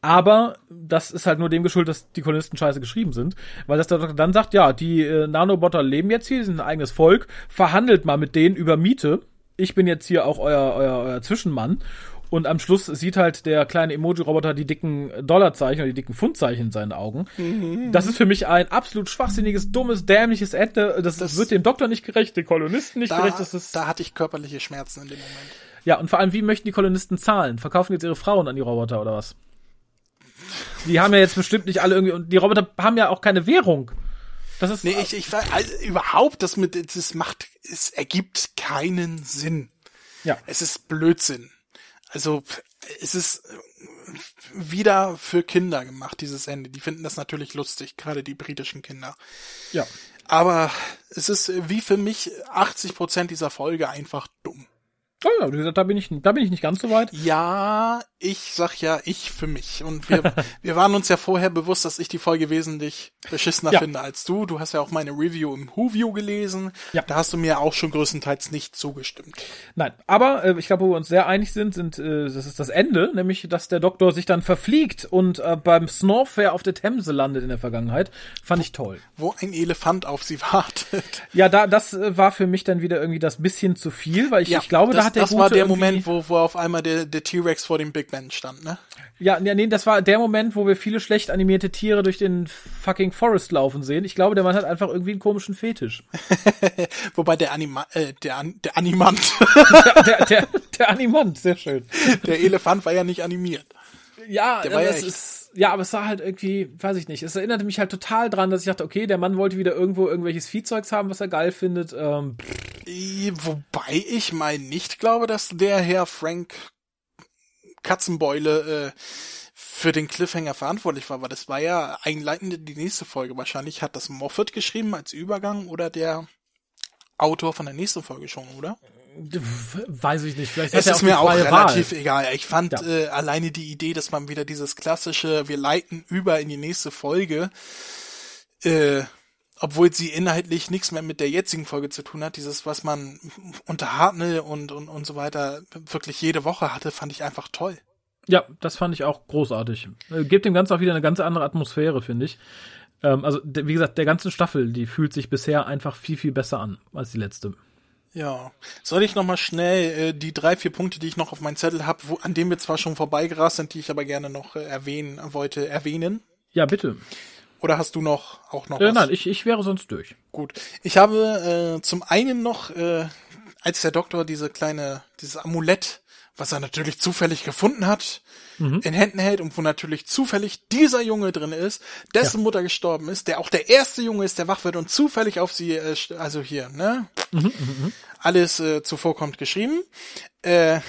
Aber das ist halt nur dem geschuldet, dass die Kolonisten scheiße geschrieben sind. Weil das der Doktor dann sagt, ja, die äh, Nanobotter leben jetzt hier, sind ein eigenes Volk, verhandelt mal mit denen über Miete. Ich bin jetzt hier auch euer, euer, euer Zwischenmann. Und am Schluss sieht halt der kleine Emoji-Roboter die dicken Dollarzeichen oder die dicken Fundzeichen in seinen Augen. Mhm. Das ist für mich ein absolut schwachsinniges, dummes, dämliches Ende. Das, das wird dem Doktor nicht gerecht, den Kolonisten nicht da, gerecht. Das ist da hatte ich körperliche Schmerzen in dem Moment. Ja, und vor allem, wie möchten die Kolonisten zahlen? Verkaufen jetzt ihre Frauen an die Roboter oder was? Die haben ja jetzt bestimmt nicht alle irgendwie, und die Roboter haben ja auch keine Währung. Das ist. Nee, ich, ich, also überhaupt, das mit, das macht, es ergibt keinen Sinn. Ja. Es ist Blödsinn. Also es ist äh, wieder für Kinder gemacht, dieses Ende. Die finden das natürlich lustig, gerade die britischen Kinder. Ja. Aber es ist wie für mich 80 Prozent dieser Folge einfach dumm. Oh ja, wie gesagt, da bin ich, da bin ich nicht ganz so weit. Ja, ich sag ja ich für mich. Und wir, wir waren uns ja vorher bewusst, dass ich die Folge wesentlich beschissener ja. finde als du. Du hast ja auch meine Review im Who-View gelesen. Ja. Da hast du mir auch schon größtenteils nicht zugestimmt. Nein, aber äh, ich glaube, wo wir uns sehr einig sind, sind äh, das ist das Ende, nämlich, dass der Doktor sich dann verfliegt und äh, beim Snorfair auf der Themse landet in der Vergangenheit. Fand wo, ich toll. Wo ein Elefant auf sie wartet. Ja, da das äh, war für mich dann wieder irgendwie das bisschen zu viel, weil ich, ja, ich glaube, das, da hat der Das war der Moment, wo, wo auf einmal der, der T-Rex vor dem Big Eggman stand, ne? Ja, ja, nee, das war der Moment, wo wir viele schlecht animierte Tiere durch den fucking Forest laufen sehen. Ich glaube, der Mann hat einfach irgendwie einen komischen Fetisch. Wobei der Anima äh, der, An der Animant, Der, der, der, der Animant, sehr schön. der Elefant war ja nicht animiert. Ja, Der war ja echt. ist, ja, aber es war halt irgendwie, weiß ich nicht. Es erinnerte mich halt total dran, dass ich dachte, okay, der Mann wollte wieder irgendwo irgendwelches Viehzeugs haben, was er geil findet. Ähm, Äh, Wobei ich mal nicht glaube, dass der Herr Frank Katzenbeule äh, für den Cliffhanger verantwortlich war, weil das war ja einleitend in die nächste Folge. Wahrscheinlich hat das Moffat geschrieben als Übergang oder der Autor von der nächsten Folge schon, oder? weiß ich nicht. Vielleicht Es ist mir auch relativ Wahl. egal. Ich fand Ja. äh, alleine die Idee, dass man wieder dieses klassische, wir leiten über in die nächste Folge, äh, obwohl sie inhaltlich nichts mehr mit der jetzigen Folge zu tun hat, dieses, was man unter Hartnell und, und, und so weiter wirklich jede Woche hatte, fand ich einfach toll. Ja, das fand ich auch großartig. Äh, Gibt dem Ganzen auch wieder eine ganz andere Atmosphäre, finde ich. Ähm, also, wie gesagt, der ganzen Staffel, die fühlt sich bisher einfach viel, viel besser an als die letzte. Ja. Soll ich nochmal schnell äh, die drei, vier Punkte, die ich noch auf meinem Zettel habe, an denen wir zwar schon vorbeigerast sind, die ich aber gerne noch äh, erwähnen wollte, erwähnen? Ja, bitte. Oder hast du noch auch noch Äh, was? nein, ich, ich wäre sonst durch. Gut. Ich habe äh, zum einen noch, äh, als der Doktor diese kleine, dieses Amulett, was er natürlich zufällig gefunden hat, in Händen hält und wo natürlich zufällig dieser Junge drin ist, dessen Mutter gestorben ist, der auch der erste Junge ist, der wach wird und zufällig auf sie, äh, also hier, ne? Alles äh, zuvorkommt geschrieben. Äh,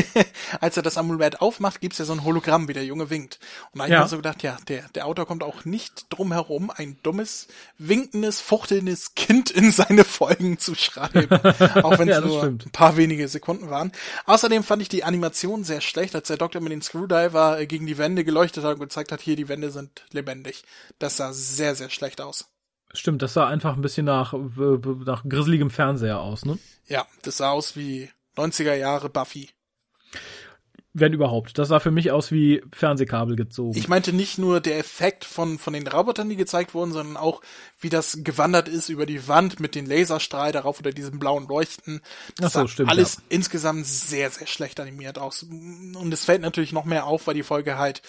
als er das Amulett aufmacht, gibt's ja so ein Hologramm, wie der Junge winkt. Und da hab ich Ja. mir so gedacht, ja, der, der Autor kommt auch nicht drum herum, ein dummes, winkendes, fuchtelndes Kind in seine Folgen zu schreiben. Auch wenn es Ja, nur stimmt. ein paar wenige Sekunden waren. Außerdem fand ich die Animation sehr schlecht, als der Doktor mit dem Screwdriver äh, gegen die Wände geleuchtet hat und gezeigt hat, hier, die Wände sind lebendig. Das sah sehr, sehr schlecht aus. Stimmt, das sah einfach ein bisschen nach, nach grisseligem Fernseher aus, ne? Ja, das sah aus wie 90er Jahre Buffy. Wenn überhaupt. Das sah für mich aus wie Fernsehkabel gezogen. Ich meinte nicht nur der Effekt von, von den Robotern, die gezeigt wurden, sondern auch, wie das gewandert ist über die Wand mit den Laserstrahl darauf oder diesem blauen Leuchten. Das Ach so, sah stimmt, Alles ja. insgesamt sehr, sehr schlecht animiert aus. Und es fällt natürlich noch mehr auf, weil die Folge halt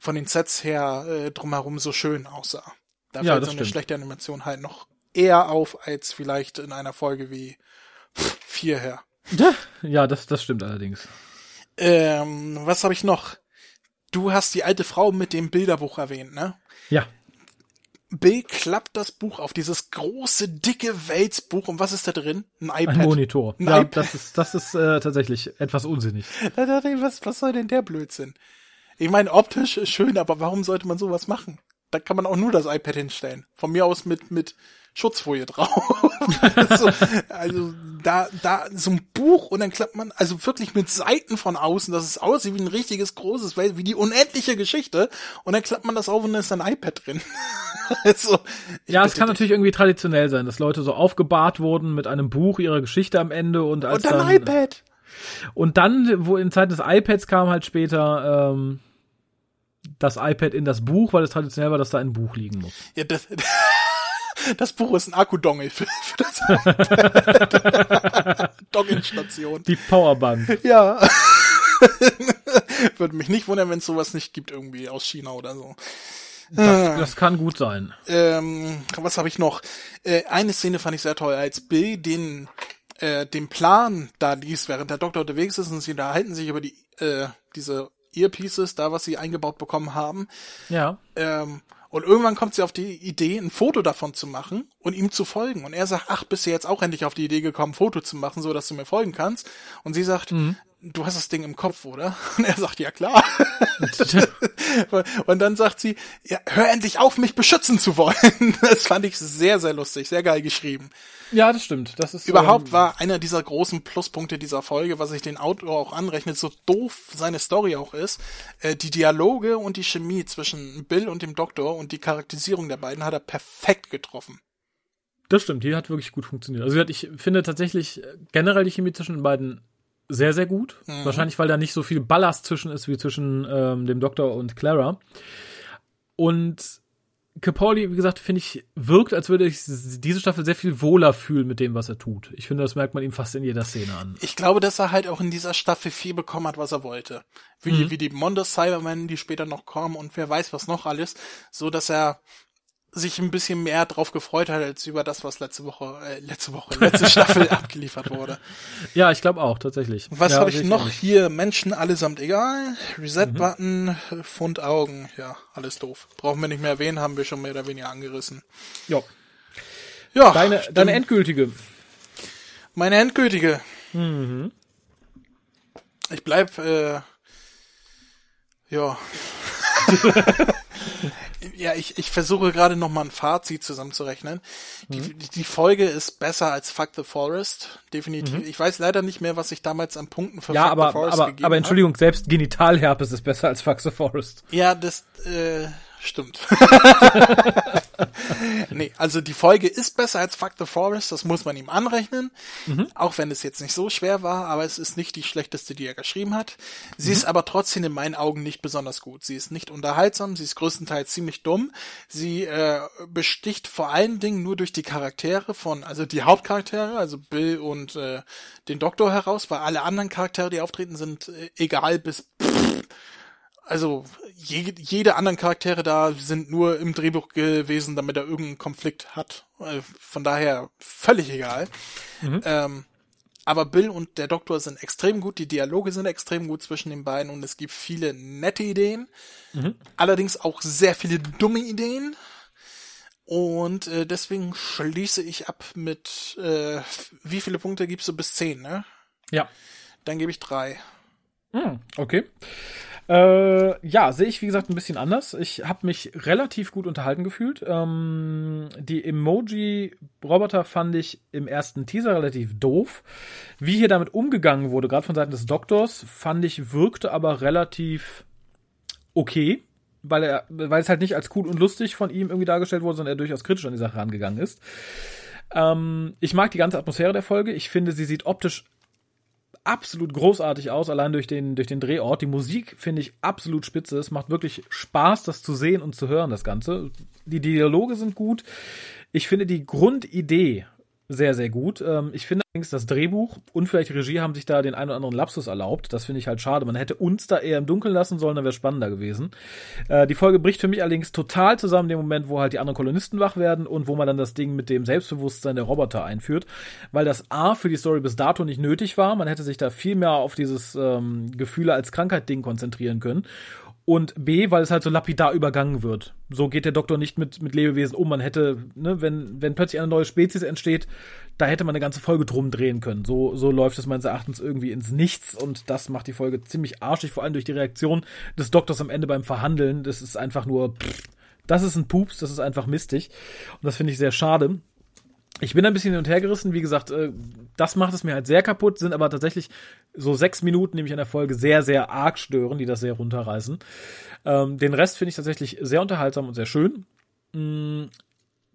von den Sets her äh, drumherum so schön aussah. Da Ja, fällt so eine stimmt. schlechte Animation halt noch eher auf, als vielleicht in einer Folge wie vier her. Ja, das, das stimmt allerdings. Ähm, was habe ich noch? Du hast die alte Frau mit dem Bilderbuch erwähnt, ne? Ja. Bill klappt das Buch auf, dieses große, dicke Wälzbuch. Und was ist da drin? Ein iPad. Ein Monitor. Ein ja, iPad. das ist, das ist äh, tatsächlich etwas unsinnig. Was, was soll denn der Blödsinn? Ich meine, optisch ist schön, aber warum sollte man sowas machen? Da kann man auch nur das iPad hinstellen. Von mir aus mit, mit Schutzfolie drauf. also, also da, da so ein Buch und dann klappt man, also wirklich mit Seiten von außen, dass es aussieht wie ein richtiges großes Welt, wie die unendliche Geschichte. Und dann klappt man das auf und dann ist ein iPad drin. also, Ja, es kann dich. natürlich irgendwie traditionell sein, dass Leute so aufgebahrt wurden mit einem Buch ihrer Geschichte am Ende und als Und dann dann, ein iPad. Und dann, wo in Zeiten des iPads kam halt später ähm, das iPad in das Buch, weil es traditionell war, dass da ein Buch liegen muss. Ja, das, das Buch ist ein Akkudongel für, für das Doggelstation. Die Powerbank. Ja. Würde mich nicht wundern, wenn es sowas nicht gibt irgendwie aus China oder so. Das, das kann gut sein. Ähm, was habe ich noch? Äh, eine Szene fand ich sehr toll, als Bill den äh, den Plan da liest, während der Doktor unterwegs ist und sie unterhalten sich über die äh, diese Earpieces, da was sie eingebaut bekommen haben. Ja. Ähm, und irgendwann kommt sie auf die Idee, ein Foto davon zu machen und ihm zu folgen. Und er sagt, ach, bist du jetzt auch endlich auf die Idee gekommen, ein Foto zu machen, so dass du mir folgen kannst? Und sie sagt, du hast das Ding im Kopf, oder? Und er sagt, ja klar. und dann sagt sie, ja, hör endlich auf, mich beschützen zu wollen. Das fand ich sehr, sehr lustig, sehr geil geschrieben. Ja, das stimmt. Das ist Überhaupt ähm, war einer dieser großen Pluspunkte dieser Folge, was ich den Autor auch anrechnet, so doof seine Story auch ist, äh, die Dialoge und die Chemie zwischen Bill und dem Doktor und die Charakterisierung der beiden hat er perfekt getroffen. Das stimmt, die hat wirklich gut funktioniert. Also ich finde tatsächlich äh, generell die Chemie zwischen den beiden sehr, sehr gut. Wahrscheinlich, weil da nicht so viel Ballast zwischen ist wie zwischen ähm, dem Doktor und Clara. Und Capaldi, wie gesagt, finde ich, wirkt, als würde ich diese Staffel sehr viel wohler fühlen mit dem, was er tut. Ich finde, das merkt man ihm fast in jeder Szene an. Ich glaube, dass er halt auch in dieser Staffel viel bekommen hat, was er wollte. Wie, mhm. wie die Mondo Cybermen, die später noch kommen und wer weiß was noch alles, so dass er sich ein bisschen mehr drauf gefreut hat als über das, was letzte Woche, äh, letzte Woche, letzte Staffel abgeliefert wurde. Ja, ich glaube auch, tatsächlich. Was ja, habe ich noch hier? Menschen allesamt egal. Reset-Button, mhm. Fund Augen, ja, alles doof. Brauchen wir nicht mehr erwähnen, haben wir schon mehr oder weniger angerissen. Ja. Ja. Deine, deine endgültige. Meine endgültige. Mhm. Ich bleib, äh, ja. ja, ich, ich versuche gerade noch mal ein Fazit zusammenzurechnen. Die, mhm. die Folge ist besser als Fuck the Forest, definitiv. Mhm. Ich weiß leider nicht mehr, was ich damals an Punkten für ja, Fuck aber, the Forest aber, gegeben aber Entschuldigung, hab. selbst Genitalherpes ist besser als Fuck the Forest. Ja, das, äh, Stimmt. nee, also die Folge ist besser als Fuck the Forest, das muss man ihm anrechnen. Mhm. Auch wenn es jetzt nicht so schwer war, aber es ist nicht die schlechteste, die er geschrieben hat. Sie mhm. ist aber trotzdem in meinen Augen nicht besonders gut. Sie ist nicht unterhaltsam, sie ist größtenteils ziemlich dumm. Sie äh, besticht vor allen Dingen nur durch die Charaktere von, also die Hauptcharaktere, also Bill und äh, den Doktor heraus, weil alle anderen Charaktere, die auftreten, sind äh, egal bis pff, also je, jede anderen Charaktere da sind nur im Drehbuch gewesen, damit er irgendeinen Konflikt hat. Äh, von daher völlig egal. Mhm. Ähm, aber Bill und der Doktor sind extrem gut, die Dialoge sind extrem gut zwischen den beiden und es gibt viele nette Ideen. Mhm. Allerdings auch sehr viele dumme Ideen. Und äh, deswegen schließe ich ab mit, äh, wie viele Punkte gibst du bis zehn, ne? Ja. Dann gebe ich drei. Hm, okay. Äh, ja, sehe ich wie gesagt ein bisschen anders. Ich habe mich relativ gut unterhalten gefühlt. Ähm, die Emoji-Roboter fand ich im ersten Teaser relativ doof. Wie hier damit umgegangen wurde, gerade von Seiten des Doktors, fand ich, wirkte aber relativ okay. Weil er, weil es halt nicht als cool und lustig von ihm irgendwie dargestellt wurde, sondern er durchaus kritisch an die Sache rangegangen ist. Ähm, ich mag die ganze Atmosphäre der Folge. Ich finde, sie sieht optisch absolut großartig aus, allein durch den, durch den Drehort. Die Musik finde ich absolut spitze. Es macht wirklich Spaß, das zu sehen und zu hören, das Ganze. Die Dialoge sind gut. Ich finde die Grundidee sehr, sehr gut. Ähm, ich finde allerdings, das Drehbuch und vielleicht Regie haben sich da den einen oder anderen Lapsus erlaubt. Das finde ich halt schade. Man hätte uns da eher im Dunkeln lassen sollen, dann wäre spannender gewesen. Äh, die Folge bricht für mich allerdings total zusammen, dem Moment, wo halt die anderen Kolonisten wach werden und wo man dann das Ding mit dem Selbstbewusstsein der Roboter einführt. Weil das A für die Story bis dato nicht nötig war. Man hätte sich da viel mehr auf dieses ähm, Gefühle als Krankheit-Ding konzentrieren können und B, weil es halt so lapidar übergangen wird. So geht der Doktor nicht mit, mit Lebewesen um. Man hätte, ne, wenn, wenn plötzlich eine neue Spezies entsteht, da hätte man eine ganze Folge drum drehen können. So, so läuft es meines Erachtens irgendwie ins Nichts und das macht die Folge ziemlich arschig, vor allem durch die Reaktion des Doktors am Ende beim Verhandeln. Das ist einfach nur, pff, das ist ein Pups, das ist einfach mistig. Und das finde ich sehr schade. Ich bin ein bisschen hin und her gerissen. Wie gesagt, äh, das macht es mir halt sehr kaputt, sind aber tatsächlich so sechs Minuten, nämlich an der Folge, sehr, sehr arg stören, die das sehr runterreißen. Ähm, den Rest finde ich tatsächlich sehr unterhaltsam und sehr schön. Mm,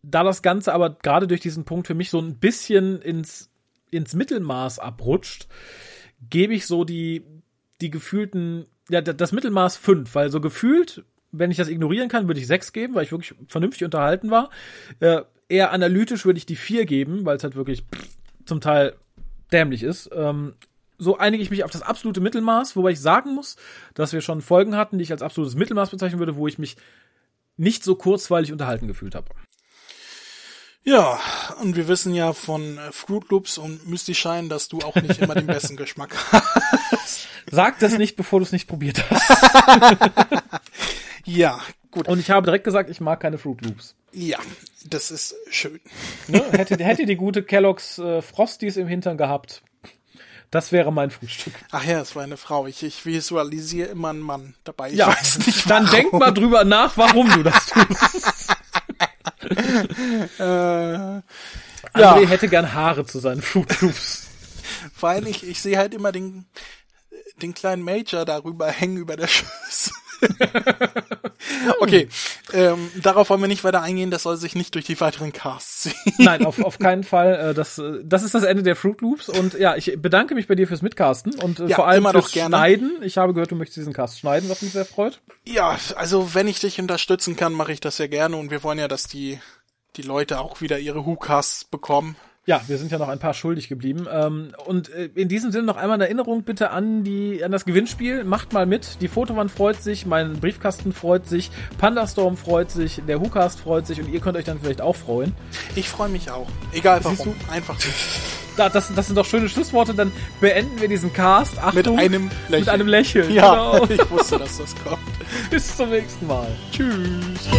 da das Ganze aber gerade durch diesen Punkt für mich so ein bisschen ins, ins Mittelmaß abrutscht, gebe ich so die, die gefühlten, ja, das Mittelmaß fünf, weil so gefühlt wenn ich das ignorieren kann, würde ich sechs geben, weil ich wirklich vernünftig unterhalten war. Äh, eher analytisch würde ich die vier geben, weil es halt wirklich pff, zum Teil dämlich ist. Ähm, so einige ich mich auf das absolute Mittelmaß, wobei ich sagen muss, dass wir schon Folgen hatten, die ich als absolutes Mittelmaß bezeichnen würde, wo ich mich nicht so kurzweilig unterhalten gefühlt habe. Ja, und wir wissen ja von äh, Fruit Loops und Misty Shine, dass du auch nicht immer den besten Geschmack hast. Sag das nicht, bevor du es nicht probiert hast. ja, gut. Und ich habe direkt gesagt, ich mag keine Fruit Loops. Ja, das ist schön. Ne? Hätte, hätte die gute Kellogg's äh, Frosties im Hintern gehabt, das wäre mein Frühstück. Ach ja, es war eine Frau. Ich, ich visualisiere immer einen Mann dabei. Ich ja, weiß nicht warum. Dann denk mal drüber nach, warum du das tust. äh, André ja. hätte gern Haare zu seinen Fruit Loops. Vor allem, ich, ich sehe halt immer den, den kleinen Major darüber hängen über der Schüssel. okay, Ähm, darauf wollen wir nicht weiter eingehen, das soll sich nicht durch die weiteren Casts ziehen. Nein, auf, auf keinen Fall. Äh, das, äh, das ist das Ende der Fruit Loops. Und ja, ich bedanke mich bei dir fürs Mitcasten und äh, Ja, vor allem fürs. Schneiden. Ich habe gehört, du möchtest diesen Cast schneiden, was mich sehr freut. Ja, also wenn ich dich unterstützen kann, mache ich das sehr gerne und wir wollen ja, dass die, die Leute auch wieder ihre Who-Casts bekommen. Ja, wir sind ja noch ein paar schuldig geblieben. Ähm, und äh, in diesem Sinne noch einmal eine Erinnerung bitte an die an das Gewinnspiel. Macht mal mit. Die Fotowand freut sich, mein Briefkasten freut sich, Pandastorm freut sich, der WhoCast freut sich und ihr könnt euch dann vielleicht auch freuen. Ich freue mich auch. Egal Siehst warum. Einfach so. Da, das, das sind doch schöne Schlussworte. Dann beenden wir diesen Cast. Achtung, Mit einem Lächeln. Mit einem Lächeln. Ja, Genau. ich wusste, dass das kommt. Bis zum nächsten Mal. Tschüss.